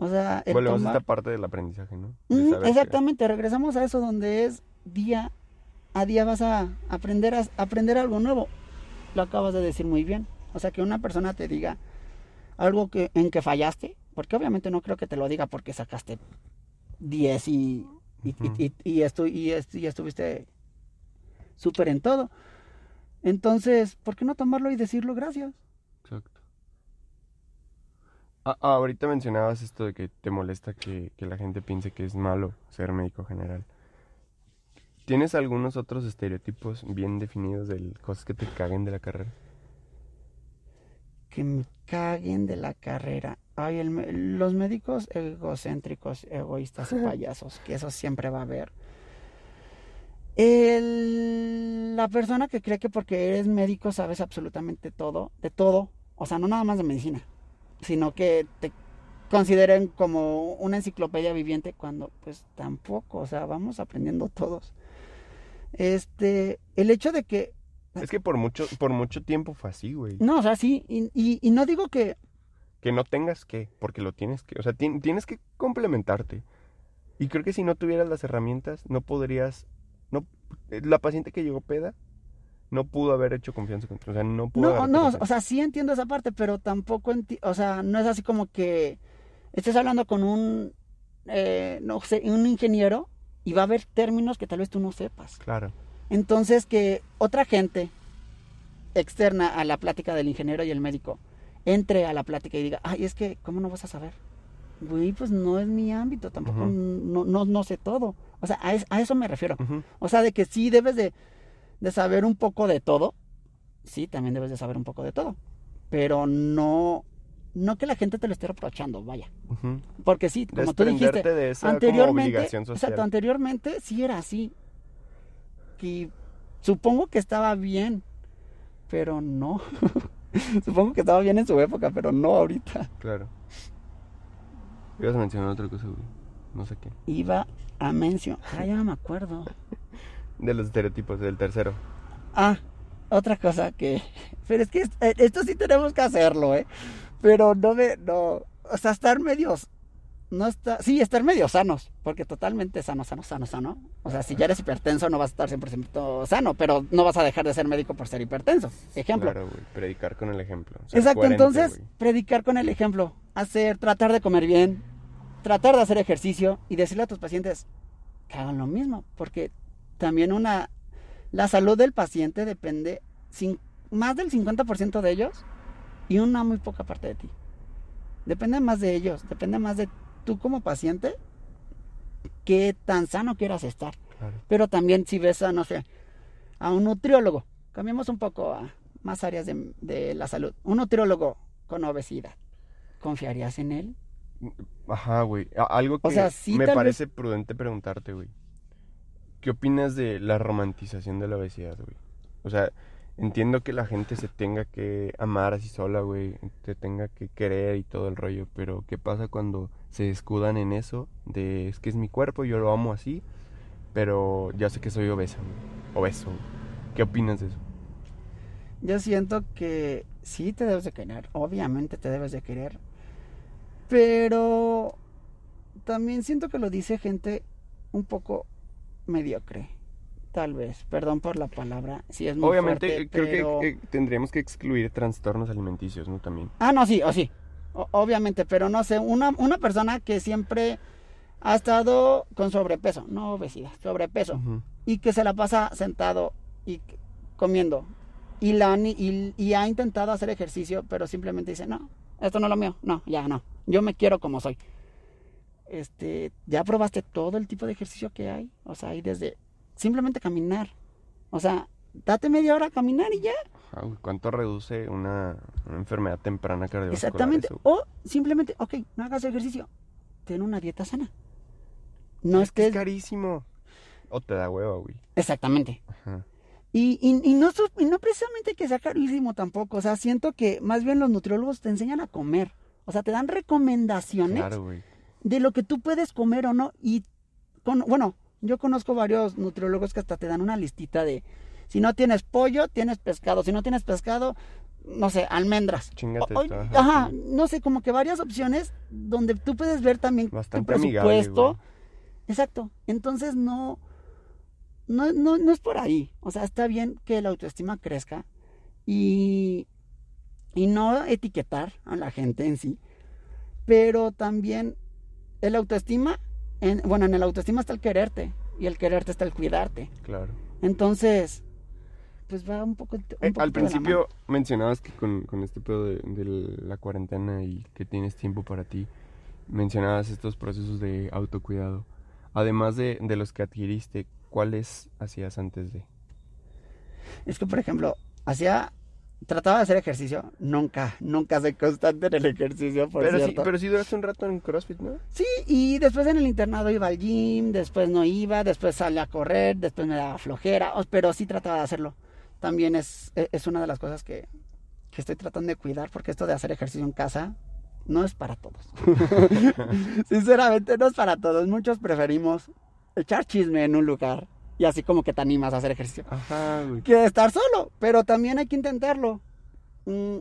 O sea, el Volvemos a esta parte del aprendizaje, ¿no? De Mm, saber que- exactamente, regresamos a eso donde es día a día vas a aprender a aprender algo nuevo. Lo acabas de decir muy bien. O sea, que una persona te diga algo que en que fallaste, porque obviamente no creo que te lo diga porque sacaste 10 y y, Ujú. y- y estu- y y estuviste súper en todo. Entonces, ¿por qué no tomarlo y decirlo gracias? Exacto. Ah, ah, ahorita mencionabas esto de que te molesta que, que la gente piense que es malo ser médico general. ¿Tienes algunos otros estereotipos bien definidos de cosas que te caguen de la carrera? que me caguen de la carrera. Ay, el los médicos egocéntricos, egoístas y payasos, que eso siempre va a haber. El- la persona que cree que porque eres médico sabes absolutamente todo, de todo, o sea, no nada más de medicina, sino que te consideren como una enciclopedia viviente cuando pues tampoco, o sea, vamos aprendiendo todos. Este, el hecho de que Es que por mucho, por mucho tiempo fue así, güey. no, o sea, sí, y, y- y no digo que Que no tengas que, porque lo tienes que. O sea, tien- tienes que complementarte. Y creo que si no tuvieras las herramientas, no podrías. No, eh, la paciente que llegó peda no pudo haber hecho confianza contigo. O sea, no pudo No, o sea, sí entiendo esa parte, pero tampoco, enti- o sea, no es así como que estés hablando con un, eh, no sé, un ingeniero y va a haber términos que tal vez tú no sepas. Claro. Entonces, que otra gente externa a la plática del ingeniero y el médico entre a la plática y diga, ay, es que, ¿cómo no vas a saber? Güey, pues no es mi ámbito, tampoco, no, no, no sé todo. O sea, a, es- a eso me refiero. O sea, de que sí debes de, de saber un poco de todo. Sí, también debes de saber un poco de todo. Pero no, no que la gente te lo esté reprochando, vaya. Porque sí, como tú dijiste, de esa como anteriormente, exacto, anteriormente sí era así. Y supongo que estaba bien, pero no. supongo que estaba bien en su época, pero no ahorita. Claro. Ibas a mencionar otra cosa, güey. No sé qué. Iba a mencionar, ah, ya no me acuerdo. De los estereotipos, del tercero. Ah, otra cosa que. Pero es que eh, esto sí tenemos que hacerlo, ¿eh? Pero no me. No. O sea, estar medios. No está. Sí, estar medio sanos. Porque totalmente sano, sano, sano, sano. O sea, si ya eres hipertenso, no vas a estar 100% sano. Pero no vas a dejar de ser médico por ser hipertenso. Ejemplo. Claro, güey. Predicar con el ejemplo. Exacto, entonces, güey. predicar con el ejemplo. Hacer, tratar de comer bien. Tratar de hacer ejercicio. Y decirle a tus pacientes que hagan lo mismo. Porque también una. La salud del paciente depende cin- más del 50% de ellos y una muy poca parte de ti. Depende más de ellos, depende más de tú como paciente qué tan sano quieras estar. Claro. Pero también si ves a, no sé, a un nutriólogo, cambiemos un poco a más áreas de, de la salud. Un nutriólogo con obesidad, ¿confiarías en él? Ajá, güey. Algo que O sea, sí, me parece prudente preguntarte, güey. ¿Qué opinas de la romantización de la obesidad, güey? O sea, entiendo que la gente se tenga que amar así sola, güey. Te tenga que querer y todo el rollo. Pero, ¿qué pasa cuando se escudan en eso? De, es que es mi cuerpo, yo lo amo así. Pero ya sé que soy obesa, güey. Obeso. güey. ¿Qué opinas de eso? Yo siento que sí te debes de querer, obviamente te debes de querer, pero también siento que lo dice gente un poco mediocre, tal vez, perdón por la palabra, si es muy Obviamente, fuerte, creo pero- que eh, tendríamos que excluir trastornos alimenticios, ¿no? También. Ah, no, sí, o sí, o- obviamente, pero no sé, una, una persona que siempre ha estado con sobrepeso, no obesidad, sobrepeso, y que se la pasa sentado y comiendo y, la, y, y ha intentado hacer ejercicio, pero simplemente dice, no, esto no es lo mío, no, ya no, yo me quiero como soy. Este, ya probaste todo el tipo de ejercicio que hay, o sea, hay desde simplemente caminar, o sea, date media hora a caminar y ya, ¿Cuánto reduce una, una enfermedad temprana cardiovascular? exactamente, eso, o simplemente, ok, no hagas ejercicio, ten una dieta sana. No es que es carísimo. O te da hueva, güey. exactamente, Ajá. Y, y, y no, y no precisamente que sea carísimo tampoco, o sea, siento que más bien los nutriólogos te enseñan a comer, o sea, te dan recomendaciones Claro, güey. De lo que tú puedes comer o no. Y, con, bueno, yo conozco varios nutriólogos que hasta te dan una listita de, si no tienes pollo, tienes pescado, si no tienes pescado, no sé, almendras. Chingate O- esto, o- ajá, no sé, como que varias opciones donde tú puedes ver también Bastante tu presupuesto. Exacto. Entonces no, no, no, no es por ahí. O sea, está bien que la autoestima crezca y, y no etiquetar a la gente en sí. Pero también el autoestima, en, bueno, en el autoestima está el quererte y el quererte está el cuidarte. Claro. Entonces, pues va un poco... un Eh, al principio mencionabas que con, con este pedo de, de la cuarentena y que tienes tiempo para ti, mencionabas estos procesos de autocuidado. Además de, de los que adquiriste, ¿cuáles hacías antes de? Es que, por ejemplo, hacía... Trataba de hacer ejercicio, nunca, nunca soy constante en el ejercicio, por Pero sí, pero sí duraste un rato en CrossFit, ¿no? Sí, y después en el internado iba al gym, después no iba, después salía a correr, después me daba flojera, pero sí trataba de hacerlo. También es, e- es una de las cosas que, que estoy tratando de cuidar, porque esto de hacer ejercicio en casa no es para todos. Sinceramente, no es para todos. Muchos preferimos echar chisme en un lugar y así como que te animas a hacer ejercicio. Ajá, güey. Que estar solo, pero también hay que intentarlo. Mm,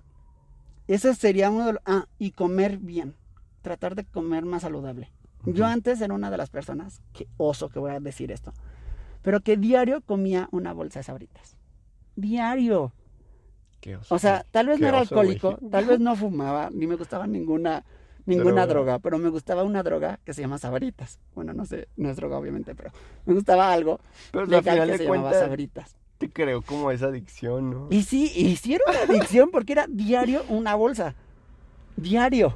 ese sería uno de los... Ah, y comer bien. Tratar de comer más saludable. Yo antes era una de las personas, que oso que voy a decir esto, pero que diario comía una bolsa de sabritas. Diario. Qué oso, O sea, tal vez no era oso, güey. alcohólico, tal vez no fumaba, ni me gustaba ninguna, ninguna Droga. droga, pero me gustaba una droga que se llama sabritas. Bueno, no sé, no es droga obviamente, pero me gustaba algo Pero al legal final que de se llamaba cuentas, sabritas. te creo como esa adicción, ¿no? Y sí, una adicción porque era diario una bolsa. Diario.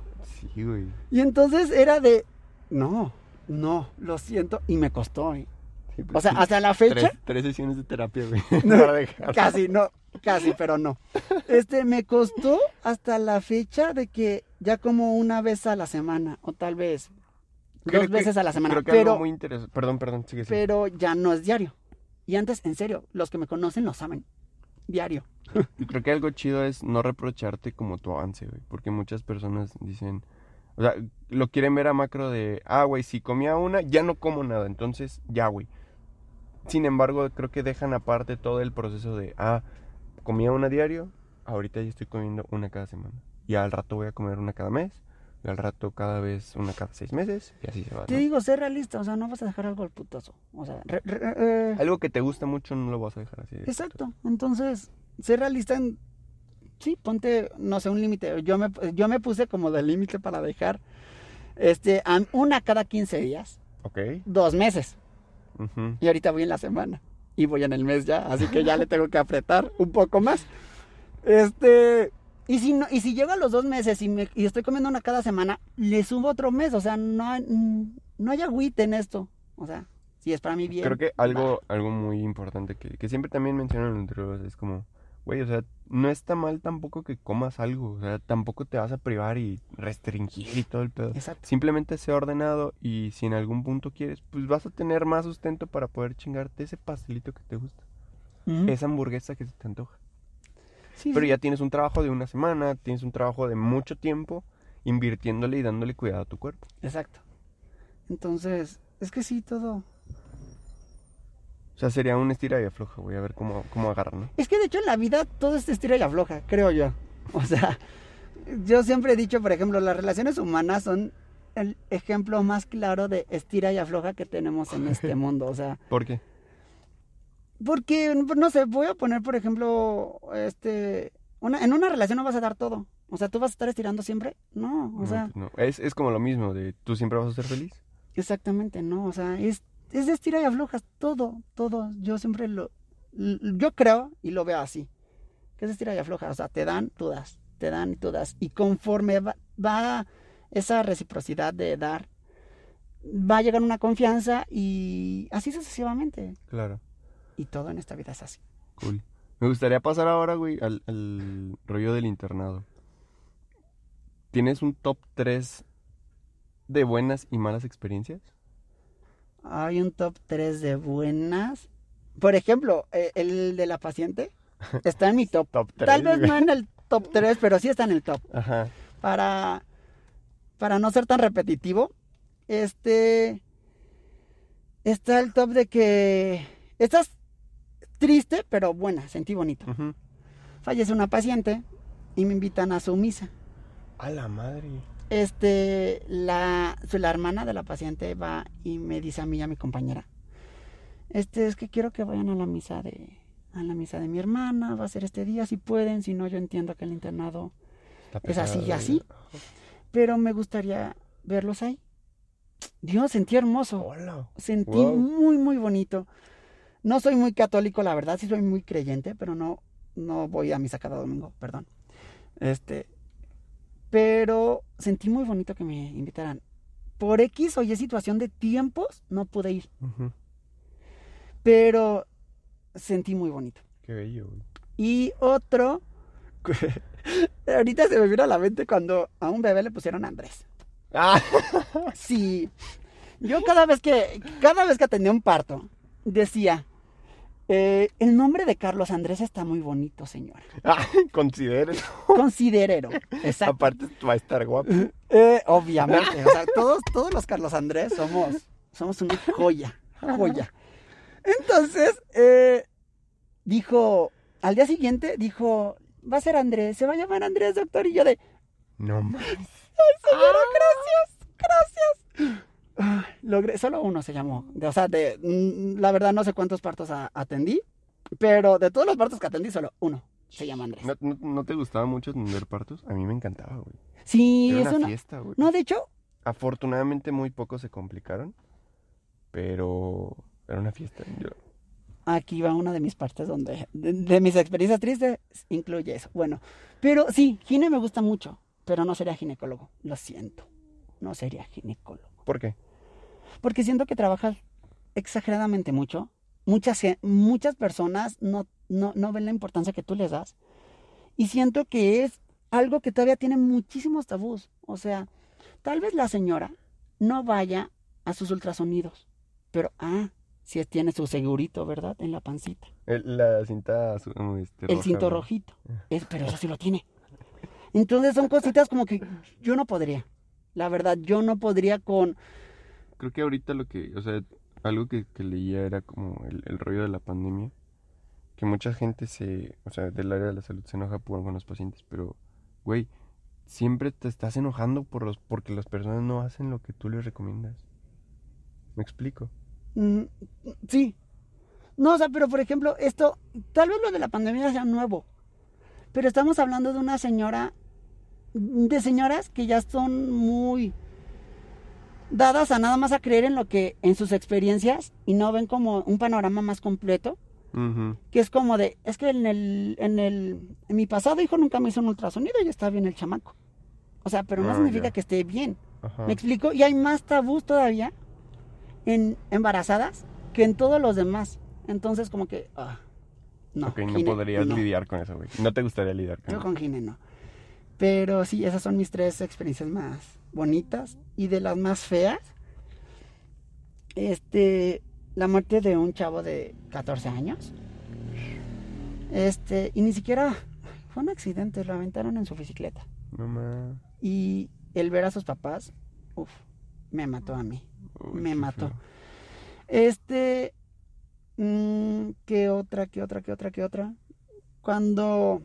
Sí, güey. Y entonces era de, no, no, lo siento, y me costó. ¿eh? Sí, O sea, hasta la fecha, Tres, tres sesiones de terapia, güey. No, para dejar. casi, no, casi, pero no. Este, me costó hasta la fecha de que ya como una vez a la semana, o tal vez Creo dos que- veces a la semana, Creo que pero, algo muy interesante. Perdón, perdón, sigue sigue. pero ya no es diario. Y antes, en serio, los que me conocen lo saben, diario. Y creo que algo chido es no reprocharte como tu avance, güey. Porque muchas personas dicen. O sea, lo quieren ver a macro de. Ah, güey, si comía una, ya no como nada. Entonces, ya, güey. Sin embargo, creo que dejan aparte todo el proceso de. Ah, comía una diario. Ahorita ya estoy comiendo una cada semana. Y al rato voy a comer una cada mes. Y al rato cada vez una cada seis meses. Y así se va. Te digo, sé realista, o sea, no vas a dejar algo al putazo. O sea, re- re- eh, Algo que te gusta mucho no lo vas a dejar así. de- Exacto. Entonces, ser realista en... Sí, ponte, no sé, un límite. Yo me, yo me puse como de límite para dejar este, una cada 15 días, Ok. dos meses. Y ahorita voy en la semana. Y voy en el mes ya, así que ya le tengo que apretar un poco más. Este... Y si, no, y si llego a los dos meses y, me, y estoy comiendo una cada semana, le subo otro mes. O sea, no, hay- no hay agüite en esto. O sea, si es para mí bien. Creo que algo, algo muy importante que, que siempre también mencionan los nutriólogos es como, güey, o sea, no está mal tampoco que comas algo, o sea, tampoco te vas a privar y restringir y todo el pedo. Exacto. Simplemente sé ordenado y si en algún punto quieres, pues vas a tener más sustento para poder chingarte ese pastelito que te gusta, esa hamburguesa que se te antoja. Sí, Pero sí. ya tienes un trabajo de una semana, tienes un trabajo de mucho tiempo invirtiéndole y dándole cuidado a tu cuerpo. Exacto. Entonces, es que sí, todo. O sea, sería un estira y afloja, güey, a ver cómo, cómo agarra, ¿no? Es que de hecho en la vida todo es estira y afloja, creo yo. O sea, yo siempre he dicho, por ejemplo, las relaciones humanas son el ejemplo más claro de estira y afloja que tenemos en este mundo. O sea, ¿Por qué? porque, no sé, voy a poner, por ejemplo, este, una, en una relación no vas a dar todo. O sea, ¿tú vas a estar estirando siempre? No, o No, sea, pues no. Es, es como lo mismo, de tú siempre vas a ser feliz. Exactamente, no, o sea, es, es de estira y aflojas, todo, todo, yo siempre lo, yo creo y lo veo así, que es de estira y afloja, o sea, te dan, tú das, te dan tú das, y conforme va, va esa reciprocidad de dar, va a llegar una confianza y así sucesivamente, Claro, y todo en esta vida es así. cool. Me gustaría pasar ahora, güey, al, al rollo del internado. ¿Tienes un top 3 de buenas y malas experiencias? Hay un top 3 de buenas, por ejemplo, eh, el de la paciente está en mi top, Top 3. tal vez no en el top 3, pero sí está en el top. Ajá. para, para no ser tan repetitivo, este está el top de que estás triste, pero buena, sentí bonito. Fallece una paciente y me invitan a su misa. A la madre. Este, la, la hermana de la paciente va y me dice a mí y a mi compañera, este, es que quiero que vayan a la misa de, a la misa de mi hermana, va a ser este día, si pueden, si no, yo entiendo que el internado Es así y así. pero me gustaría verlos ahí. Dios, sentí hermoso, Hola. sentí Wow. muy, muy bonito. No soy muy católico, la verdad, sí soy muy creyente, pero no, no voy a misa cada domingo, perdón. Este, pero sentí muy bonito que me invitaran. Por X o Y situación de tiempos, no pude ir, pero sentí muy bonito. Qué bello, güey. Y otro, ahorita se me vino a la mente cuando a un bebé le pusieron Andrés. Ah, Sí. Yo cada vez que cada vez que atendía un parto decía, Eh, el nombre de Carlos Andrés está muy bonito, señora. Ah, considérelo. Considerero. Exacto. Aparte va a estar guapo. Eh, obviamente. O sea, todos, todos los Carlos Andrés somos, somos una joya. Joya. Entonces, eh, dijo, al día siguiente, dijo, va a ser Andrés, se va a llamar Andrés, doctor. Y yo de, No mames. señora, gracias, gracias. Ah, Logré, solo uno se llamó. De- O sea, de, mm, la verdad no sé cuántos partos a- atendí, pero de todos los partos que atendí, solo uno se llama Andrés. ¿No, no, no te gustaba mucho atender partos? A mí me encantaba, güey. Sí, Era es una una... fiesta, güey. No, de hecho, Afortunadamente muy pocos se complicaron, pero era una fiesta. Yo, aquí va una de mis partes donde, de, de mis experiencias tristes, incluye eso. Bueno, pero sí, gine me gusta mucho, pero no sería ginecólogo, lo siento, no sería ginecólogo. ¿Por qué? Porque siento que trabajas exageradamente mucho. Muchas, muchas personas no, no, no ven la importancia que tú les das. Y siento que es algo que todavía tiene muchísimos tabús. O sea, tal vez la señora no vaya a sus ultrasonidos. Pero, ah, si tiene su segurito, ¿verdad? En la pancita. El- la cinta este, El cinto rojito. Es- pero eso sí lo tiene. Entonces son cositas como que yo no podría. La verdad, yo no podría con... Creo que ahorita lo que, o sea, algo que, que leía era como el, el rollo de la pandemia. Que mucha gente se, o sea, del área de la salud se enoja por, los pacientes, pero, güey, siempre te estás enojando por los, porque las personas no hacen lo que tú les recomiendas. ¿Me explico? Mm, sí. No, o sea, pero por ejemplo, esto, tal vez lo de la pandemia sea nuevo, pero estamos hablando de una señora, de señoras que ya son muy dadas a nada más a creer en lo que, en sus experiencias y no ven como un panorama más completo, que es como de, es que en el, en el, en mi pasado hijo nunca me hizo un ultrasonido y está bien el chamaco. O sea, pero no Ah, significa que esté bien. Ajá. ¿Me explico? Y hay más tabús todavía en embarazadas que en todos los demás. Entonces, como que. ah, no. ok, no podrías no. lidiar con eso, güey. No te gustaría lidiar con Yo eso. con Gine no. Pero sí, esas son mis tres experiencias más bonitas. Y de las más feas, este. La muerte de un chavo de 14 años. Este, y ni siquiera fue un accidente, lo aventaron en su bicicleta. Más. Y el ver a sus papás, uff, me mató a mí. Me mató. Este. mm, ¿Qué otra, qué otra, qué otra, qué otra? Cuando.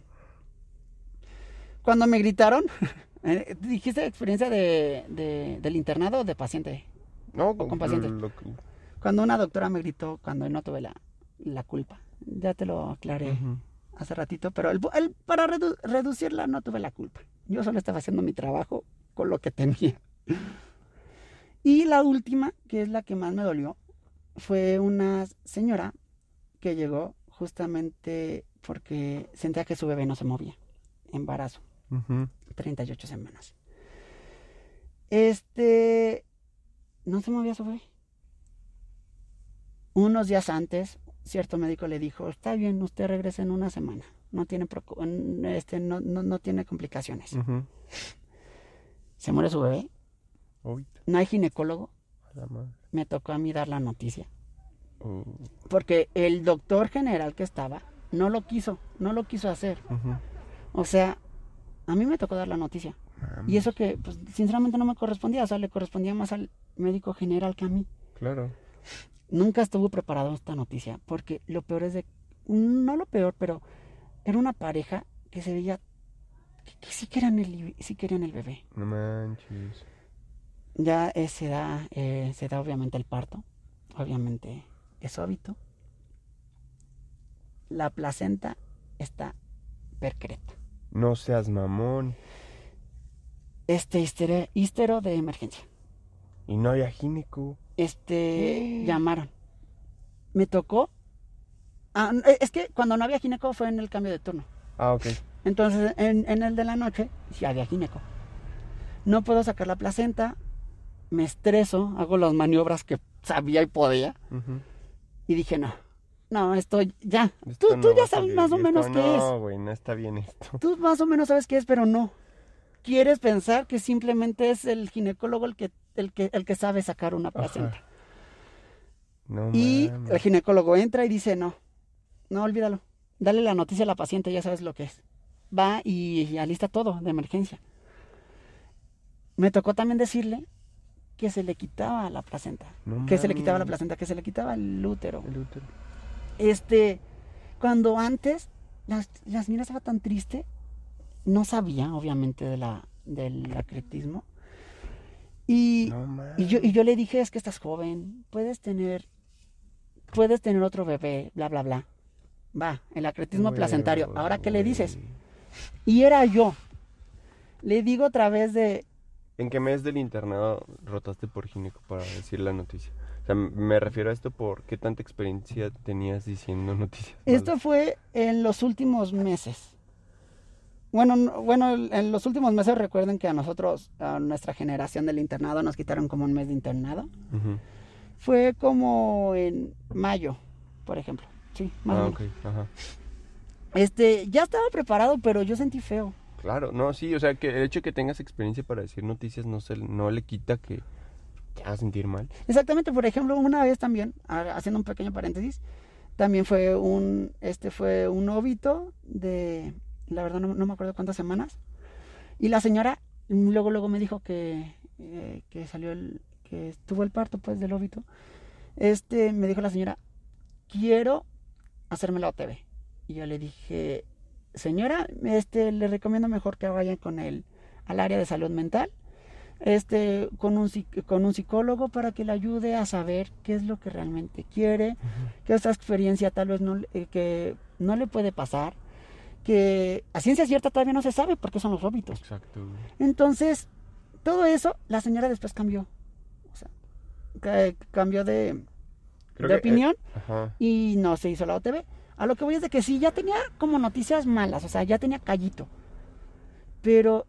Cuando me gritaron. eh, ¿Dijiste experiencia de, de- del internado o de paciente? No, con con pacientes. lo- Cuando una doctora me gritó cuando no tuve la, la culpa. Ya te lo aclaré hace ratito, pero el, el- para redu- reducirla no tuve la culpa. Yo solo estaba haciendo mi trabajo con lo que tenía. Y la última, que es la que más me dolió, fue una señora que llegó justamente porque sentía que su bebé no se movía. Embarazo, Ujú. 38 semanas. Este, no se movía su bebé. Unos días antes, cierto médico le dijo, está bien, usted regresa en una semana. No tiene, este, no, no, no tiene complicaciones. Se muere su bebé. No hay ginecólogo. a la madre. Me tocó a mí dar la noticia. Oh. Porque el doctor general que estaba no lo quiso, no lo quiso hacer. O sea, a mí me tocó dar la noticia. Y eso que, pues, sinceramente no me correspondía. O sea, le correspondía más al médico general que a mí. Claro. Nunca estuvo preparado esta noticia. Porque lo peor es de... No lo peor, pero era una pareja que se veía... Que, que sí, querían el, sí querían el bebé. No manches. Ya eh, se, da, eh, se da obviamente el parto. Obviamente es óbito. La placenta está percreta. No seas mamón. Este histero, histero de emergencia. Y no había gineco. Este llamaron. Me tocó. Ah, eh, es que cuando no había gineco fue en el cambio de turno. Ah, ok. Entonces, en, en el de la noche, sí había gineco. No puedo sacar la placenta. Me estreso, hago las maniobras que sabía y podía. Y dije, no, no, esto ya. Esto Tú, no tú ya sabes más o Esto menos qué No, es. güey, no está bien esto. Tú más o menos sabes qué es, pero no. Quieres pensar que simplemente es el ginecólogo el que, el que, el que sabe sacar una placenta. No Y mames. el ginecólogo entra y dice, no, no, olvídalo. Dale la noticia a la paciente, ya sabes lo que es. Va y, y alista todo de emergencia. Me tocó también decirle que se le quitaba la placenta. No que se le quitaba la placenta, que se le quitaba el útero. El útero. Este, cuando antes la, la señora estaba tan triste, no sabía, obviamente, de la, del acretismo. Y, No y, yo, y yo le dije, es que estás joven, puedes tener, puedes tener otro bebé, bla, bla, bla. Va, el acretismo placentario. Ahora, ¿qué le dices? Y era yo. Le digo a través de, ¿En qué mes del internado rotaste por gineco para decir la noticia? Sea, me refiero a esto por qué tanta experiencia tenías diciendo noticias. Esto malas? fue en los últimos meses. Bueno, no- bueno, en los últimos meses recuerden que a nosotros, a nuestra generación del internado, nos quitaron como un mes de internado. Fue como en mayo, por ejemplo. Sí, más o Ah, menos. ok, ajá. Este, ya estaba preparado, pero yo sentí feo. Claro, no, sí, o sea, que el hecho de que tengas experiencia para decir noticias no, se, no le quita que te sentir mal. Exactamente, por ejemplo, una vez también, ha- haciendo un pequeño paréntesis, también fue un, este fue un ovito de, la verdad no, me acuerdo cuántas semanas, y la señora luego luego me dijo que, eh, que salió el, que tuvo el parto pues del óbito, este, me dijo la señora, quiero hacerme la OTB, y yo le dije, señora, este, le recomiendo mejor que vayan con el, al área de salud mental, este, con un, con un psicólogo para que le ayude a saber qué es lo que realmente quiere, que esta experiencia tal vez no, le- eh, que no le puede pasar, que a ciencia cierta todavía no se sabe por qué son los óbitos. Exacto. Entonces, todo eso, la señora después cambió. O sea, ca- cambió de, Creo de que, eh, opinión Ajá. y no se hizo la OTB. A lo que voy es de que sí, ya tenía como noticias malas, o sea, ya tenía callito. Pero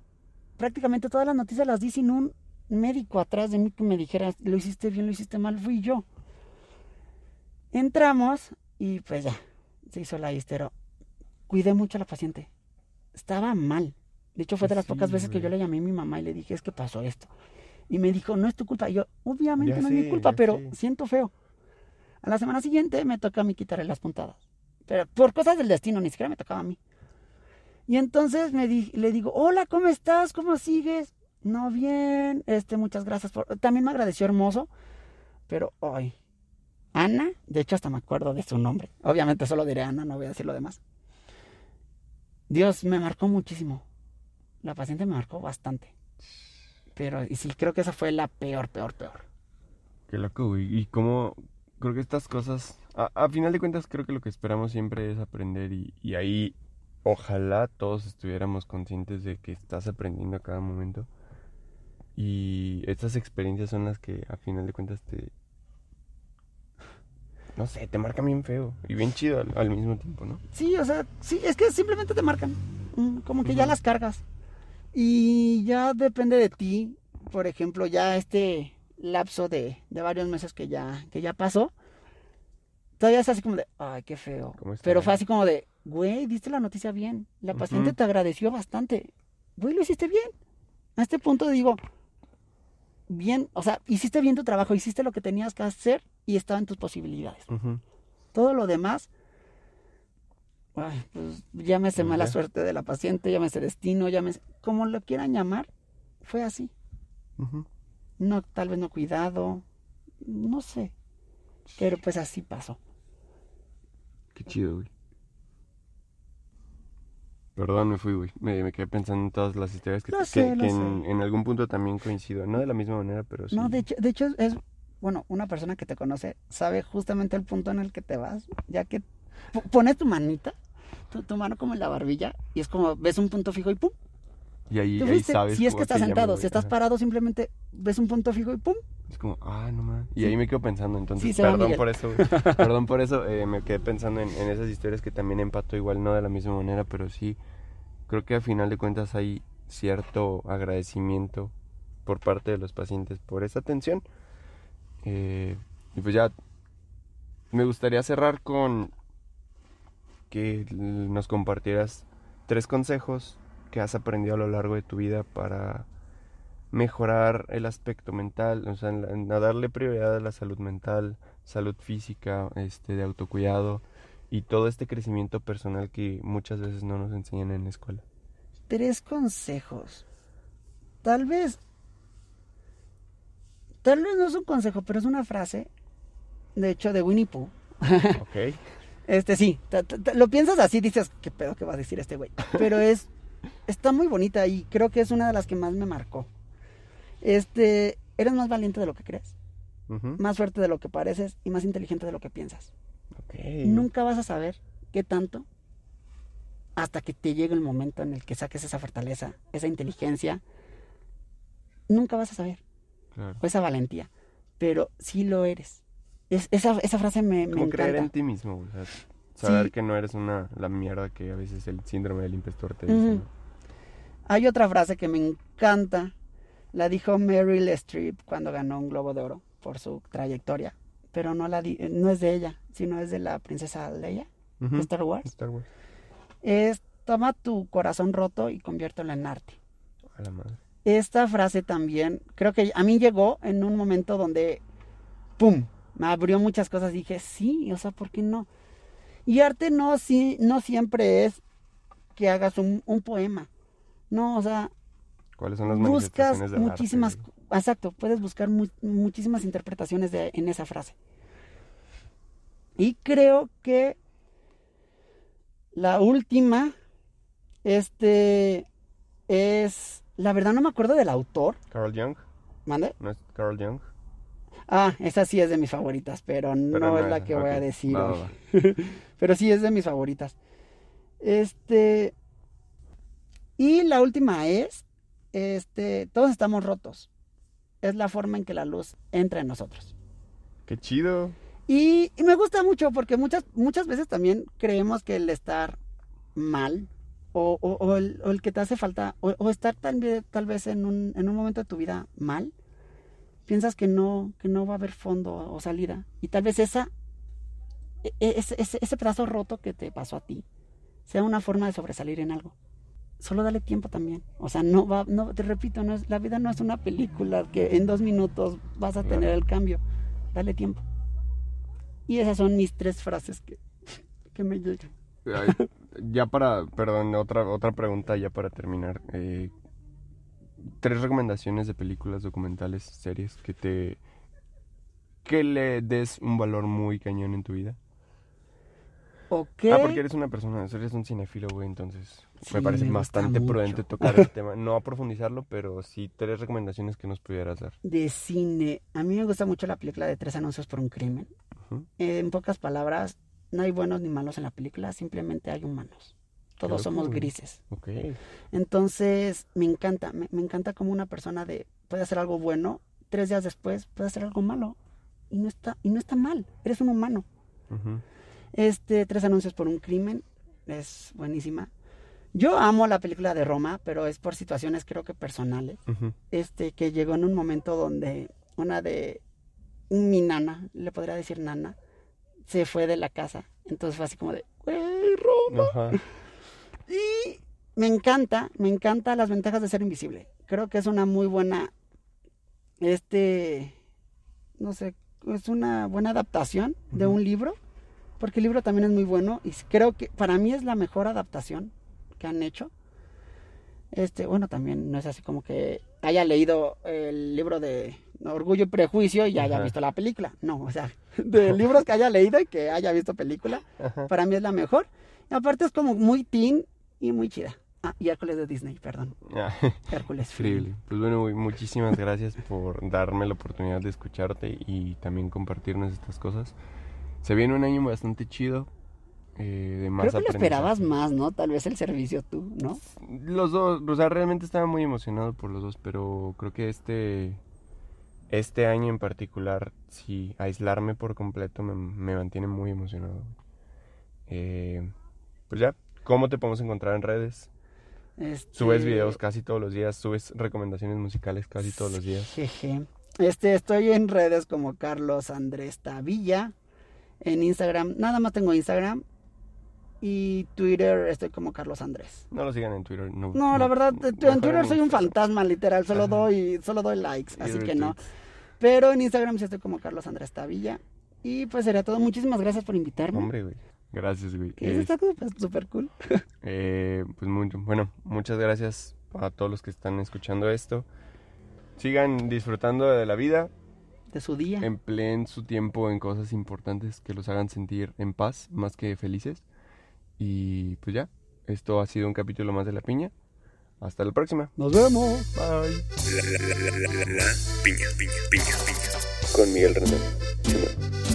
prácticamente todas las noticias las di sin un médico atrás de mí que me dijera, lo hiciste bien, lo hiciste mal, fui yo. Entramos y pues ya, se hizo la histero. Cuidé mucho a la paciente. Estaba mal. De hecho, fue de las Sí, pocas veces que yo le llamé a mi mamá y le dije, es que pasó esto. Y me dijo, no es tu culpa. Y yo, obviamente Ya no es mi culpa, pero siento feo. A la semana siguiente me toca a mí quitarle las puntadas. Pero por cosas del destino, ni siquiera me tocaba a mí. Y entonces me le digo, hola, ¿cómo estás? ¿Cómo sigues? No, bien. Este, muchas gracias. Por... También me agradeció hermoso. Pero, ay, Ana, de hecho hasta me acuerdo de su nombre. Obviamente solo diré Ana, no voy a decir lo demás. Dios me marcó muchísimo. La paciente me marcó bastante. Pero, y sí, creo que esa fue la peor, peor, peor. Qué loco, güey. Y cómo creo que estas cosas, a, a final de cuentas, creo que lo que esperamos siempre es aprender y, y ahí ojalá todos estuviéramos conscientes de que estás aprendiendo a cada momento. Y estas experiencias son las que a final de cuentas te... No sé, te marcan bien feo y bien chido al, al mismo tiempo, ¿no? Sí, o sea, sí, es que simplemente te marcan. Mm, Como que ya Ujú. las cargas. Y ya depende de ti. Por ejemplo, ya este lapso de, de varios meses que ya, que ya pasó. Todavía es así como de, ay, qué feo. Pero fue así como de, güey, diste la noticia bien. La paciente te agradeció bastante. Güey, lo hiciste bien. A este punto digo, bien, o sea, hiciste bien tu trabajo, hiciste lo que tenías que hacer y estaba en tus posibilidades. Todo lo demás, ay, pues llámese Pues mala suerte de la paciente, llámese destino, llámese, como lo quieran llamar, fue así. No, tal vez no cuidado, no sé. Pero pues así pasó. Qué chido, güey. Perdón, me fui, güey. Me, me quedé pensando en todas las historias que, en, algún punto también coincido. No de la misma manera, pero sí. No, de hecho, de hecho es, bueno, una persona que te conoce sabe justamente el punto en el que te vas, ya que pones tu manita, tu, tu mano como en la barbilla, y es como ves un punto fijo y pum, Y ahí, te ahí fuiste. sabes si es que estás sentado, si estás parado, simplemente ves un punto fijo y pum, Es como, ah, no más. Y Sí. ahí me quedo pensando, entonces, Sí, perdón por eso. Perdón por eso, eh, me quedé pensando en, en esas historias que también empato igual, no de la misma manera, pero sí, creo que a final de cuentas hay cierto agradecimiento por parte de los pacientes por esa atención. Eh, y pues ya, me gustaría cerrar con que nos compartieras tres consejos que has aprendido a lo largo de tu vida para mejorar el aspecto mental, o sea, en a darle prioridad a la salud mental, salud física, este, de autocuidado y todo este crecimiento personal que muchas veces no nos enseñan en la escuela. Tres consejos. Tal vez. Tal vez no es un consejo, pero es una frase. De hecho, de Winnie Pooh. Ok. Este sí, lo piensas así, dices, ¿qué pedo que va a decir este güey? Pero es, está muy bonita y creo que es una de las que más me marcó. Este, eres más valiente de lo que crees, más fuerte de lo que pareces y más inteligente de lo que piensas. Nunca vas a saber qué tanto hasta que te llegue el momento en el que saques esa fortaleza, esa inteligencia. Nunca vas a saber, Claro. o esa valentía, pero sí lo eres. Es, esa, esa frase me, me Como creer en encanta. ti mismo, güey, o sea, saber Sí. que no eres una la mierda que a veces el síndrome del impostor te dice. Hay otra frase que me encanta. La dijo Meryl Streep cuando ganó un Globo de Oro por su trayectoria. Pero no, la di- no es de ella, sino es de la princesa Leia de Star Wars. Star Wars. Es toma tu corazón roto y conviértelo en arte. A la madre. Esta frase también, creo que a mí llegó en un momento donde, ¡pum! Me abrió muchas cosas. Dije, sí, o sea, ¿por qué no? Y arte no, sí, no siempre es que hagas un, un poema. No, o sea, ¿Cuáles son las buscas manifestaciones del muchísimas, arte, exacto, puedes buscar mu- muchísimas interpretaciones de, en esa frase. Y creo que la última, este, es, la verdad no me acuerdo del autor? Carl Jung, ¿mande? ¿no es Carl Jung? Ah, esa sí es de mis favoritas, pero no, es la que voy a decir hoy. pero sí es de mis favoritas. Este. Y la última es. Este. Todos estamos rotos. Es la forma en que la luz entra en nosotros. Qué chido. Y, y me gusta mucho porque muchas, muchas veces también creemos que el estar mal o, o- o el, o el que te hace falta o, estar tal vez, tal vez en, un, en un momento de tu vida mal, piensas que no, que no va a haber fondo o salida. Y tal vez esa, e- e- ese, ese- ese pedazo roto que te pasó a ti sea una forma de sobresalir en algo. Solo dale tiempo también. O sea, no va, no, te repito, no es, la vida no es una película que en dos minutos vas a tener el cambio. Dale tiempo. Y esas son mis tres frases que, que me llegan. Ay, ya para, perdón, otra, otra pregunta ya para terminar. Eh, tres recomendaciones de películas, documentales, series que te... que le des un valor muy cañón en tu vida. Ok. Ah, porque eres una persona, eres un cinéfilo, güey, entonces me parece me bastante mucho. prudente tocar el tema. No a profundizarlo, pero sí tres recomendaciones que nos pudieras dar. De cine. A mí me gusta mucho la película de Tres Anuncios por un Crimen. Ujú. En pocas palabras, no hay buenos ni malos en la película, simplemente hay humanos. Todos somos grises. Ok. Entonces, me encanta, me, me encanta como una persona de puede hacer algo bueno, tres días después puede hacer algo malo. Y no está, y no está mal, eres un humano. Este, Tres Anuncios por un Crimen, es buenísima. Yo amo la película de Roma, pero es por situaciones creo que personales. Este, que llegó en un momento donde una de mi nana, le podría decir nana, se fue de la casa. Entonces fue así como de, güey, Roma. Ajá. Y me encanta, me encanta las ventajas de ser invisible. Creo que es una muy buena, este, no sé, es una buena adaptación de un libro, porque el libro también es muy bueno y creo que para mí es la mejor adaptación que han hecho. Este, bueno, también no es así como que haya leído el libro de Orgullo y Prejuicio y ya haya Ajá. visto la película. No, o sea, de libros que haya leído y que haya visto película, Ajá. para mí es la mejor. Y aparte es como muy teen y muy chida. Ah, y Hércules de Disney, perdón. Ah, Hércules. Increíble. Pues bueno, muchísimas gracias por darme la oportunidad de escucharte y también compartirnos estas cosas. Se viene un año bastante chido. eh, de más Creo que lo esperabas más, ¿no? Tal vez el servicio tú, ¿no? Los dos, o sea, realmente estaba muy emocionado por los dos, pero creo que este este año en particular, sí, aislarme por completo me, me mantiene muy emocionado. Eh, pues ya, ¿cómo te podemos encontrar en redes? Este, Subes videos casi todos los días, subes recomendaciones musicales casi todos los días. Jeje. Este, estoy en redes como Carlos Andrés Tavilla. En Instagram, nada más tengo Instagram. Y Twitter estoy como Carlos Andrés. No lo sigan en Twitter. No, No, la verdad, en Twitter soy un fantasma, literal. Solo Ajá. doy, solo doy likes, Y así que no. Pero en Instagram sí estoy como Carlos Andrés Tavilla. Y pues sería todo. Muchísimas gracias por invitarme. Hombre, güey. Gracias, güey. Eso Eh, está súper- cool. eh, pues mucho, bueno, muchas gracias a todos los que están escuchando esto. Sigan disfrutando de la vida, De su día. empleen su tiempo en cosas importantes que los hagan sentir en paz más que felices. Y pues ya, esto ha sido un capítulo más de La Piña. Hasta la próxima. Nos vemos. Bye. La, la, la, la, la, la piña, piña, piña, piña. Con Miguel. Simón.